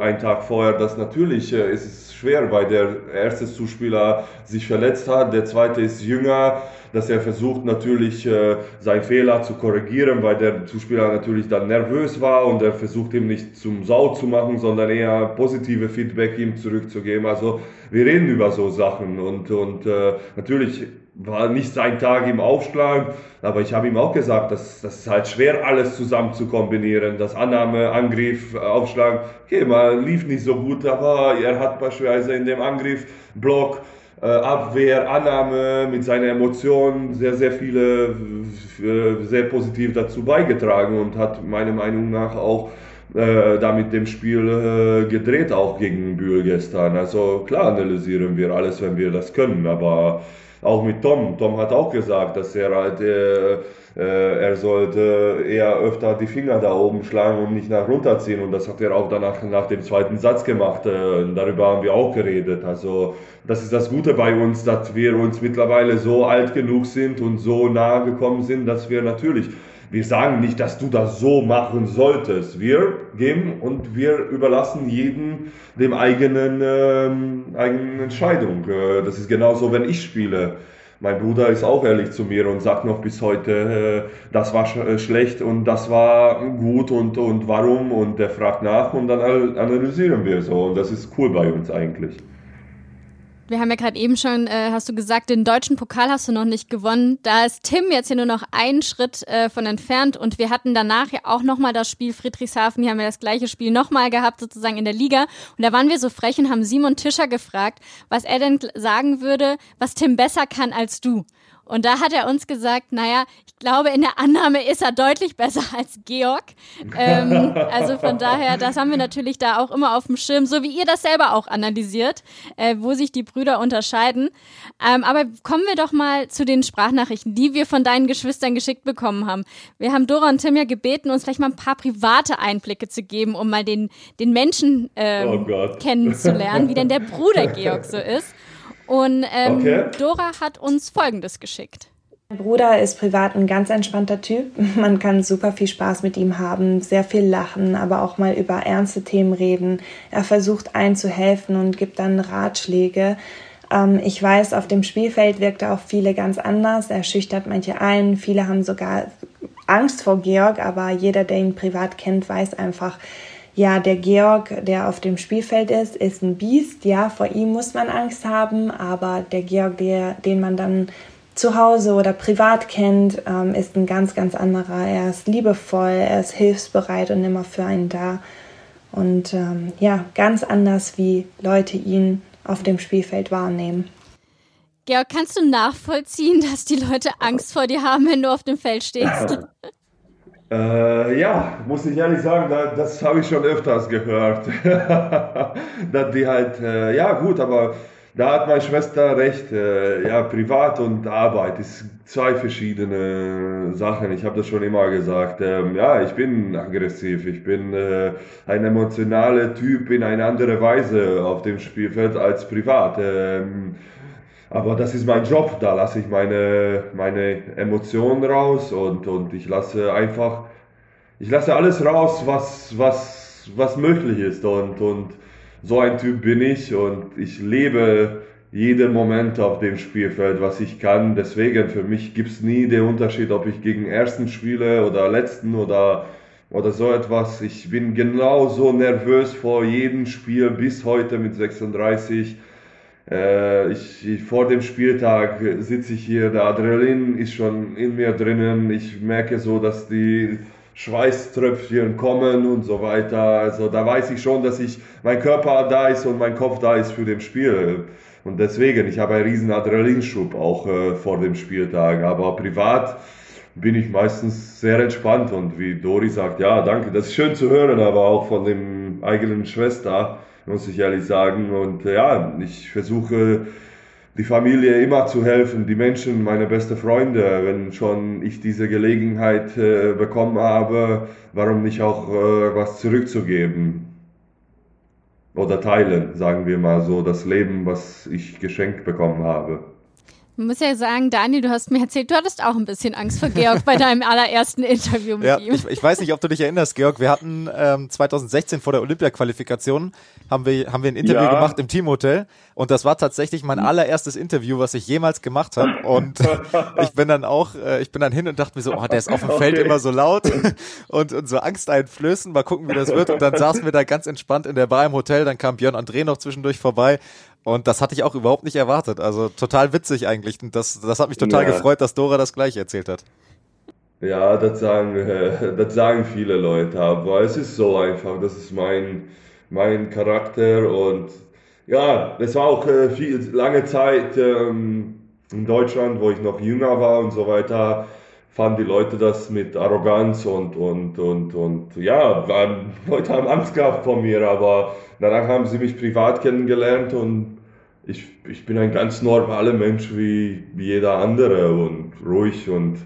D: einen Tag vorher, dass natürlich ist es schwer, weil der erste Zuspieler sich verletzt hat, der zweite ist jünger, dass er versucht natürlich äh, seinen Fehler zu korrigieren, weil der Zuspieler natürlich dann nervös war und er versucht ihm nicht zum Sau zu machen, sondern eher positive Feedback ihm zurückzugeben. Also wir reden über so Sachen und, und äh, natürlich war nicht sein Tag im Aufschlag, aber ich habe ihm auch gesagt, dass das ist halt schwer alles zusammen zu kombinieren. Das Annahme, Angriff, Aufschlag, okay, mal lief nicht so gut, aber er hat beispielsweise in dem Angriff, Block, äh, Abwehr, Annahme mit seinen Emotionen sehr, sehr viele, äh, sehr positiv dazu beigetragen und hat meiner Meinung nach auch äh, damit dem Spiel äh, gedreht, auch gegen Bühl gestern. Also klar analysieren wir alles, wenn wir das können, aber auch mit Tom. Tom hat auch gesagt, dass er halt, äh, äh, er sollte eher öfter die Finger da oben schlagen und nicht nach runterziehen. Und das hat er auch danach nach dem zweiten Satz gemacht. Äh, darüber haben wir auch geredet. Also das ist das Gute bei uns, dass wir uns mittlerweile so alt genug sind und so nahe gekommen sind, dass wir natürlich wir sagen nicht, dass du das so machen solltest. Wir geben und wir überlassen jeden dem eigenen, ähm, eigenen Entscheidung. Äh, das ist genauso, wenn ich spiele. Mein Bruder ist auch ehrlich zu mir und sagt noch bis heute, äh, das war sch äh, schlecht und das war gut und, und warum und der fragt nach und dann analysieren wir so und das ist cool bei uns eigentlich.
B: Wir haben ja gerade eben schon, äh, hast du gesagt, den deutschen Pokal hast du noch nicht gewonnen. Da ist Tim jetzt hier nur noch einen Schritt äh, von entfernt und wir hatten danach ja auch nochmal das Spiel Friedrichshafen. Hier haben wir das gleiche Spiel nochmal gehabt, sozusagen in der Liga. Und da waren wir so frech und haben Simon Tischer gefragt, was er denn sagen würde, was Tim besser kann als du. Und da hat er uns gesagt, naja, ich glaube, in der Annahme ist er deutlich besser als Georg. Ähm, also von daher, das haben wir natürlich da auch immer auf dem Schirm, so wie ihr das selber auch analysiert, äh, wo sich die Brüder unterscheiden. Ähm, aber kommen wir doch mal zu den Sprachnachrichten, die wir von deinen Geschwistern geschickt bekommen haben. Wir haben Dora und Tim ja gebeten, uns vielleicht mal ein paar private Einblicke zu geben, um mal den, den Menschen ähm, oh kennenzulernen, wie denn der Bruder Georg so ist. Und ähm, okay. Dora hat uns Folgendes geschickt.
E: Mein Bruder ist privat ein ganz entspannter Typ. Man kann super viel Spaß mit ihm haben, sehr viel lachen, aber auch mal über ernste Themen reden. Er versucht einzuhelfen und gibt dann Ratschläge. Ähm, ich weiß, auf dem Spielfeld wirkt er auf viele ganz anders. Er schüchtert manche ein. Viele haben sogar Angst vor Georg, aber jeder, der ihn privat kennt, weiß einfach, ja, der Georg, der auf dem Spielfeld ist, ist ein Biest. Ja, vor ihm muss man Angst haben, aber der Georg, der, den man dann zu Hause oder privat kennt, ähm, ist ein ganz, ganz anderer. Er ist liebevoll, er ist hilfsbereit und immer für einen da. Und ähm, ja, ganz anders, wie Leute ihn auf dem Spielfeld wahrnehmen.
B: Georg, kannst du nachvollziehen, dass die Leute Angst vor dir haben, wenn du auf dem Feld stehst?
D: Äh, ja, muss ich ehrlich sagen, da, das habe ich schon öfters gehört. dass die halt, äh, ja gut, aber da hat meine Schwester recht. Äh, ja, Privat und Arbeit ist zwei verschiedene Sachen. Ich habe das schon immer gesagt. Ähm, ja, ich bin aggressiv. Ich bin äh, ein emotionaler Typ in eine andere Weise auf dem Spielfeld als privat. Ähm, aber das ist mein Job, da lasse ich meine, meine Emotionen raus und, und ich lasse einfach, ich lasse alles raus, was, was, was möglich ist und, und so ein Typ bin ich und ich lebe jeden Moment auf dem Spielfeld, was ich kann. Deswegen für mich gibt es nie den Unterschied, ob ich gegen ersten spiele oder letzten oder, oder so etwas. Ich bin genauso nervös vor jedem Spiel bis heute mit 36. Äh, ich, ich, vor dem Spieltag sitze ich hier, der Adrenalin ist schon in mir drinnen. Ich merke so, dass die Schweißtröpfchen kommen und so weiter. Also da weiß ich schon, dass ich mein Körper da ist und mein Kopf da ist für das Spiel. Und deswegen, ich habe einen riesen Adrenalinschub auch äh, vor dem Spieltag. Aber privat bin ich meistens sehr entspannt und wie Dori sagt, ja, danke, das ist schön zu hören, aber auch von dem eigenen Schwester, muss ich ehrlich sagen. Und äh, ja, ich versuche die Familie immer zu helfen, die Menschen, meine besten Freunde, wenn schon ich diese Gelegenheit äh, bekommen habe, warum nicht auch äh, was zurückzugeben oder teilen, sagen wir mal so, das Leben, was ich geschenkt bekommen habe.
B: Ich muss ja sagen, Daniel, du hast mir erzählt, du hattest auch ein bisschen Angst vor Georg bei deinem allerersten Interview mit
C: ja,
B: ihm.
C: Ich, ich, weiß nicht, ob du dich erinnerst, Georg. Wir hatten ähm, 2016 vor der Olympia-Qualifikation haben wir, haben wir ein Interview ja. gemacht im Teamhotel und das war tatsächlich mein allererstes Interview, was ich jemals gemacht habe. Und ich bin dann auch, äh, ich bin dann hin und dachte mir so, oh, der ist auf dem okay. Feld immer so laut und, und so angsteinflößend. Mal gucken, wie das wird. Und dann saßen wir da ganz entspannt in der Bar im Hotel. Dann kam Björn André noch zwischendurch vorbei und das hatte ich auch überhaupt nicht erwartet. Also total witzig eigentlich. Und das, das hat mich total ja. gefreut, dass Dora das gleiche erzählt hat.
D: Ja, das sagen, äh, das sagen viele Leute, aber es ist so einfach. Das ist mein, mein Charakter und ja, es war auch äh, viel, lange Zeit ähm, in Deutschland, wo ich noch jünger war und so weiter, fanden die Leute das mit Arroganz und, und, und, und ja, Leute haben Angst gehabt vor mir, aber danach haben sie mich privat kennengelernt und ich, ich bin ein ganz normaler Mensch wie, wie jeder andere und ruhig und,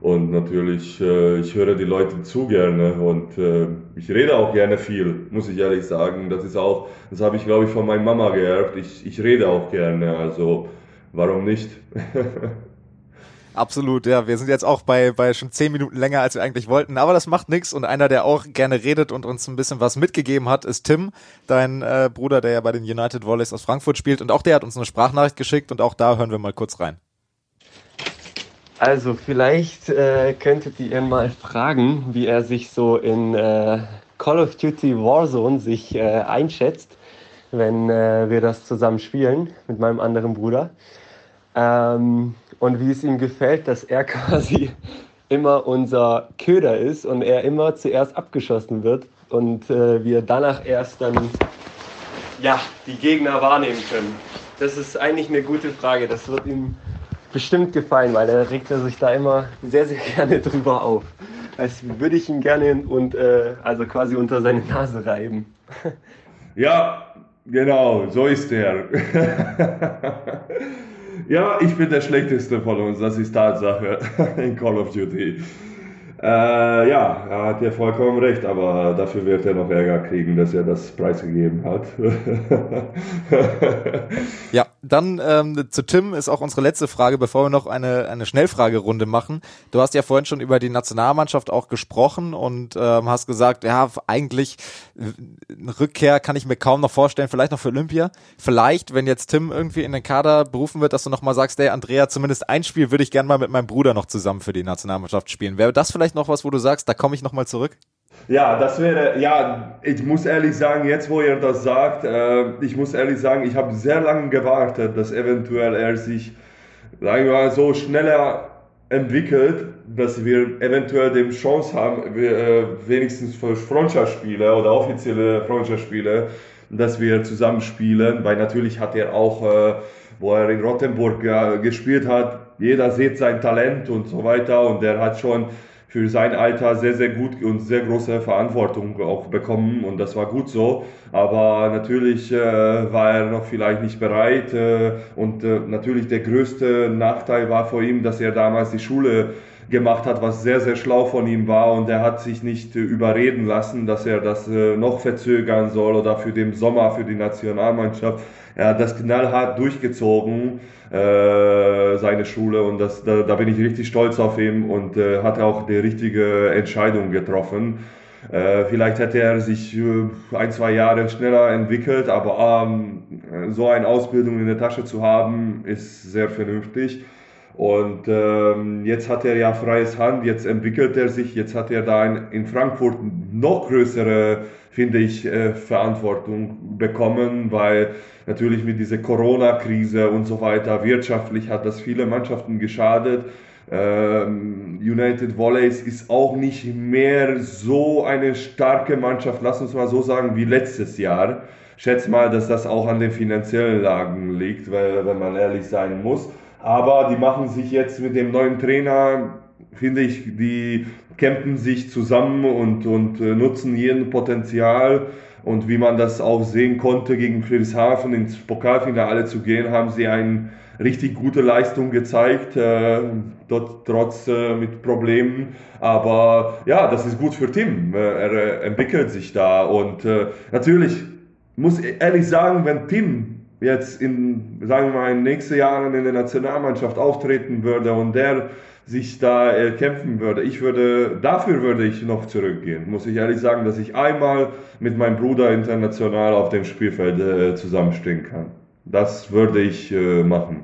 D: und natürlich, äh, ich höre die Leute zu gerne und äh, ich rede auch gerne viel, muss ich ehrlich sagen. Das ist auch, das habe ich glaube ich von meiner Mama geerbt. Ich, ich rede auch gerne, also warum nicht?
C: Absolut, ja. Wir sind jetzt auch bei, bei schon zehn Minuten länger, als wir eigentlich wollten, aber das macht nichts. Und einer, der auch gerne redet und uns ein bisschen was mitgegeben hat, ist Tim, dein äh, Bruder, der ja bei den United Volleys aus Frankfurt spielt. Und auch der hat uns eine Sprachnachricht geschickt und auch da hören wir mal kurz rein.
F: Also vielleicht äh, könntet ihr mal fragen, wie er sich so in äh, Call of Duty Warzone sich äh, einschätzt, wenn äh, wir das zusammen spielen mit meinem anderen Bruder. Ähm, und wie es ihm gefällt, dass er quasi immer unser Köder ist und er immer zuerst abgeschossen wird und äh, wir danach erst dann ja, die Gegner wahrnehmen können. Das ist eigentlich eine gute Frage. Das wird ihm bestimmt gefallen, weil er regt er sich da immer sehr, sehr gerne drüber auf. Als würde ich ihn gerne und äh, also quasi unter seine Nase reiben.
D: Ja, genau, so ist er. Ja, ich bin der Schlechteste von uns, das ist Tatsache in Call of Duty. Äh, ja, er hat ja vollkommen recht, aber dafür wird er noch Ärger kriegen, dass er das preisgegeben hat.
C: ja, dann ähm, zu Tim ist auch unsere letzte Frage, bevor wir noch eine, eine Schnellfragerunde machen. Du hast ja vorhin schon über die Nationalmannschaft auch gesprochen und ähm, hast gesagt, ja, eigentlich eine Rückkehr kann ich mir kaum noch vorstellen, vielleicht noch für Olympia. Vielleicht, wenn jetzt Tim irgendwie in den Kader berufen wird, dass du nochmal sagst, der Andrea, zumindest ein Spiel würde ich gerne mal mit meinem Bruder noch zusammen für die Nationalmannschaft spielen. Wäre das vielleicht noch was, wo du sagst, da komme ich nochmal zurück?
D: Ja, das wäre, ja, ich muss ehrlich sagen, jetzt wo ihr das sagt, äh, ich muss ehrlich sagen, ich habe sehr lange gewartet, dass eventuell er sich, sagen wir mal, so schneller entwickelt, dass wir eventuell die Chance haben, wir, äh, wenigstens für Freundschaftsspiele oder offizielle Freundschaftsspiele, dass wir zusammen spielen, weil natürlich hat er auch, äh, wo er in Rottenburg äh, gespielt hat, jeder sieht sein Talent und so weiter und der hat schon für sein Alter sehr, sehr gut und sehr große Verantwortung auch bekommen und das war gut so. Aber natürlich äh, war er noch vielleicht nicht bereit äh, und äh, natürlich der größte Nachteil war vor ihm, dass er damals die Schule gemacht hat, was sehr, sehr schlau von ihm war und er hat sich nicht äh, überreden lassen, dass er das äh, noch verzögern soll oder für den Sommer für die Nationalmannschaft. Er hat das knallhart durchgezogen äh, seine Schule und das, da, da bin ich richtig stolz auf ihn und äh, hat auch die richtige Entscheidung getroffen. Äh, vielleicht hätte er sich äh, ein, zwei Jahre schneller entwickelt, aber ähm, so eine Ausbildung in der Tasche zu haben, ist sehr vernünftig. Und ähm, jetzt hat er ja freies Hand, jetzt entwickelt er sich, jetzt hat er da in, in Frankfurt noch größere, finde ich, äh, Verantwortung bekommen, weil natürlich mit dieser Corona-Krise und so weiter wirtschaftlich hat das viele Mannschaften geschadet. Ähm, United Volleys ist auch nicht mehr so eine starke Mannschaft, lass uns mal so sagen, wie letztes Jahr. Schätze mal, dass das auch an den finanziellen Lagen liegt, weil, wenn man ehrlich sein muss. Aber die machen sich jetzt mit dem neuen Trainer, finde ich, die campen sich zusammen und, und äh, nutzen jeden Potenzial. Und wie man das auch sehen konnte, gegen Friedrichshafen ins Pokalfinale zu gehen, haben sie eine richtig gute Leistung gezeigt, äh, dort trotz äh, mit Problemen. Aber ja, das ist gut für Tim. Äh, er äh, entwickelt sich da. Und äh, natürlich muss ich ehrlich sagen, wenn Tim jetzt in, sagen wir mal, in den nächsten Jahren in der Nationalmannschaft auftreten würde und der sich da äh, kämpfen würde, ich würde, dafür würde ich noch zurückgehen. Muss ich ehrlich sagen, dass ich einmal mit meinem Bruder international auf dem Spielfeld äh, zusammenstehen kann. Das würde ich äh, machen.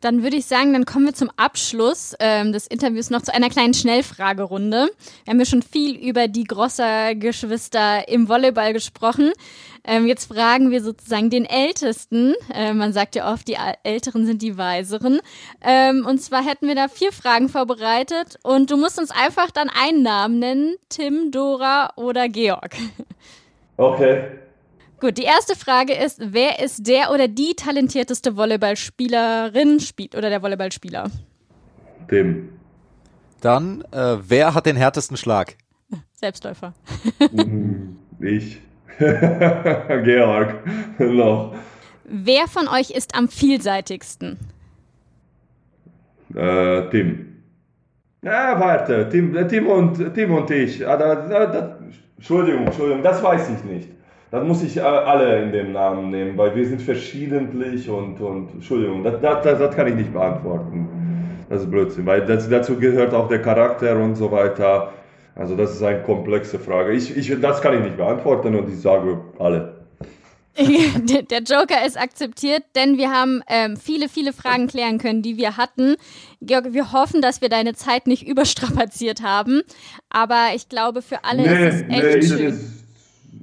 B: Dann würde ich sagen, dann kommen wir zum Abschluss ähm, des Interviews noch zu einer kleinen Schnellfragerunde. Wir haben ja schon viel über die Grosser-Geschwister im Volleyball gesprochen. Ähm, jetzt fragen wir sozusagen den Ältesten. Äh, man sagt ja oft, die Älteren sind die Weiseren. Ähm, und zwar hätten wir da vier Fragen vorbereitet und du musst uns einfach dann einen Namen nennen. Tim, Dora oder Georg.
D: Okay.
B: Gut, die erste Frage ist, wer ist der oder die talentierteste Volleyballspielerin spielt oder der Volleyballspieler?
D: Tim.
C: Dann, äh, wer hat den härtesten Schlag?
B: Selbstläufer.
D: ich. Georg. noch.
B: Wer von euch ist am vielseitigsten?
D: Äh, Tim. Ja, warte, Tim, äh, Tim, und, Tim und ich. Ah, da, da, da, Entschuldigung, Entschuldigung, das weiß ich nicht. Dann muss ich alle in dem Namen nehmen, weil wir sind verschiedentlich und, und Entschuldigung, das, das, das kann ich nicht beantworten. Das ist Blödsinn, weil das, dazu gehört auch der Charakter und so weiter. Also das ist eine komplexe Frage. Ich, ich, das kann ich nicht beantworten und ich sage alle.
B: der Joker ist akzeptiert, denn wir haben ähm, viele, viele Fragen klären können, die wir hatten. Georg, wir hoffen, dass wir deine Zeit nicht überstrapaziert haben. Aber ich glaube, für alle nee, ist es echt nee, schön.
D: Ist,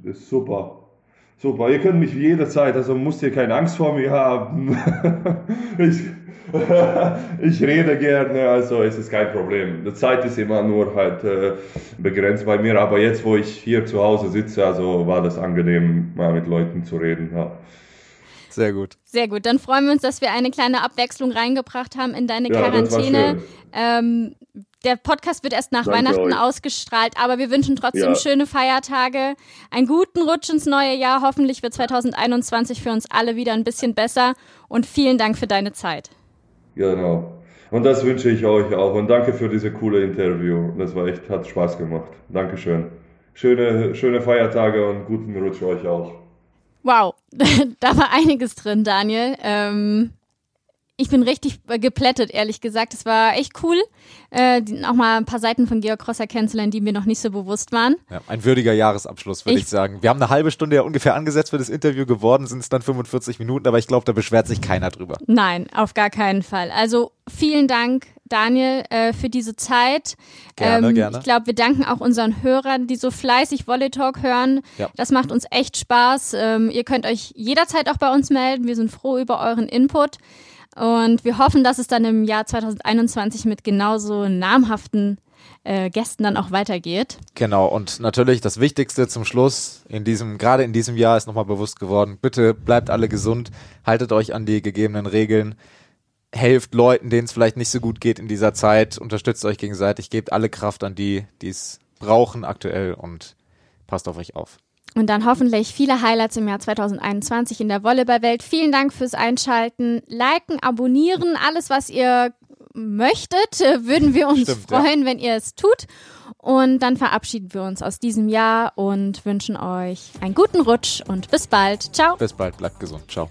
D: ist super. Super, ihr könnt mich jederzeit, also müsst ihr keine Angst vor mir haben. ich, ich rede gerne, also es ist kein Problem. Die Zeit ist immer nur halt äh, begrenzt bei mir, aber jetzt, wo ich hier zu Hause sitze, also war das angenehm, mal mit Leuten zu reden. Ja.
C: Sehr gut.
B: Sehr gut. Dann freuen wir uns, dass wir eine kleine Abwechslung reingebracht haben in deine ja, Quarantäne. Ähm, der Podcast wird erst nach Danke Weihnachten euch. ausgestrahlt, aber wir wünschen trotzdem ja. schöne Feiertage, einen guten Rutsch ins neue Jahr. Hoffentlich wird 2021 für uns alle wieder ein bisschen besser und vielen Dank für deine Zeit.
D: Genau. Und das wünsche ich euch auch und danke für diese coole Interview. Das war echt, hat Spaß gemacht. Dankeschön. Schöne, schöne Feiertage und guten Rutsch euch auch.
B: Wow, da war einiges drin, Daniel. Ähm, ich bin richtig geplättet, ehrlich gesagt. Es war echt cool, äh, auch mal ein paar Seiten von Georg Crosser kennenzulernen, die mir noch nicht so bewusst waren.
C: Ja, ein würdiger Jahresabschluss, würde ich, ich, sagen. Wir haben eine halbe Stunde ja ungefähr angesetzt für das Interview geworden, sind es dann 45 Minuten, aber ich glaube, da beschwert sich keiner drüber.
B: Nein, auf gar keinen Fall. Also vielen Dank, Daniel, äh, für diese Zeit.
C: Gerne, ähm, gerne.
B: Ich glaube, wir danken auch unseren Hörern, die so fleißig Volley Talk hören. Ja. Das macht uns echt Spaß. Ähm, ihr könnt euch jederzeit auch bei uns melden. Wir sind froh über euren Input. Und wir hoffen, dass es dann im Jahr 2021 mit genauso namhaften äh, Gästen dann auch weitergeht.
C: Genau, und natürlich das Wichtigste zum Schluss, in diesem, gerade in diesem Jahr ist nochmal bewusst geworden, bitte bleibt alle gesund, haltet euch an die gegebenen Regeln, helft Leuten, denen es vielleicht nicht so gut geht in dieser Zeit, unterstützt euch gegenseitig, gebt alle Kraft an die, die es brauchen aktuell und passt auf euch auf.
B: Und dann hoffentlich viele Highlights im Jahr 2021 in der Volleyballwelt. Vielen Dank fürs Einschalten. Liken, abonnieren, alles, was ihr möchtet, würden wir uns Stimmt, freuen, ja. wenn ihr es tut. Und dann verabschieden wir uns aus diesem Jahr und wünschen euch einen guten Rutsch und bis bald. Ciao.
C: Bis bald, bleibt gesund. Ciao.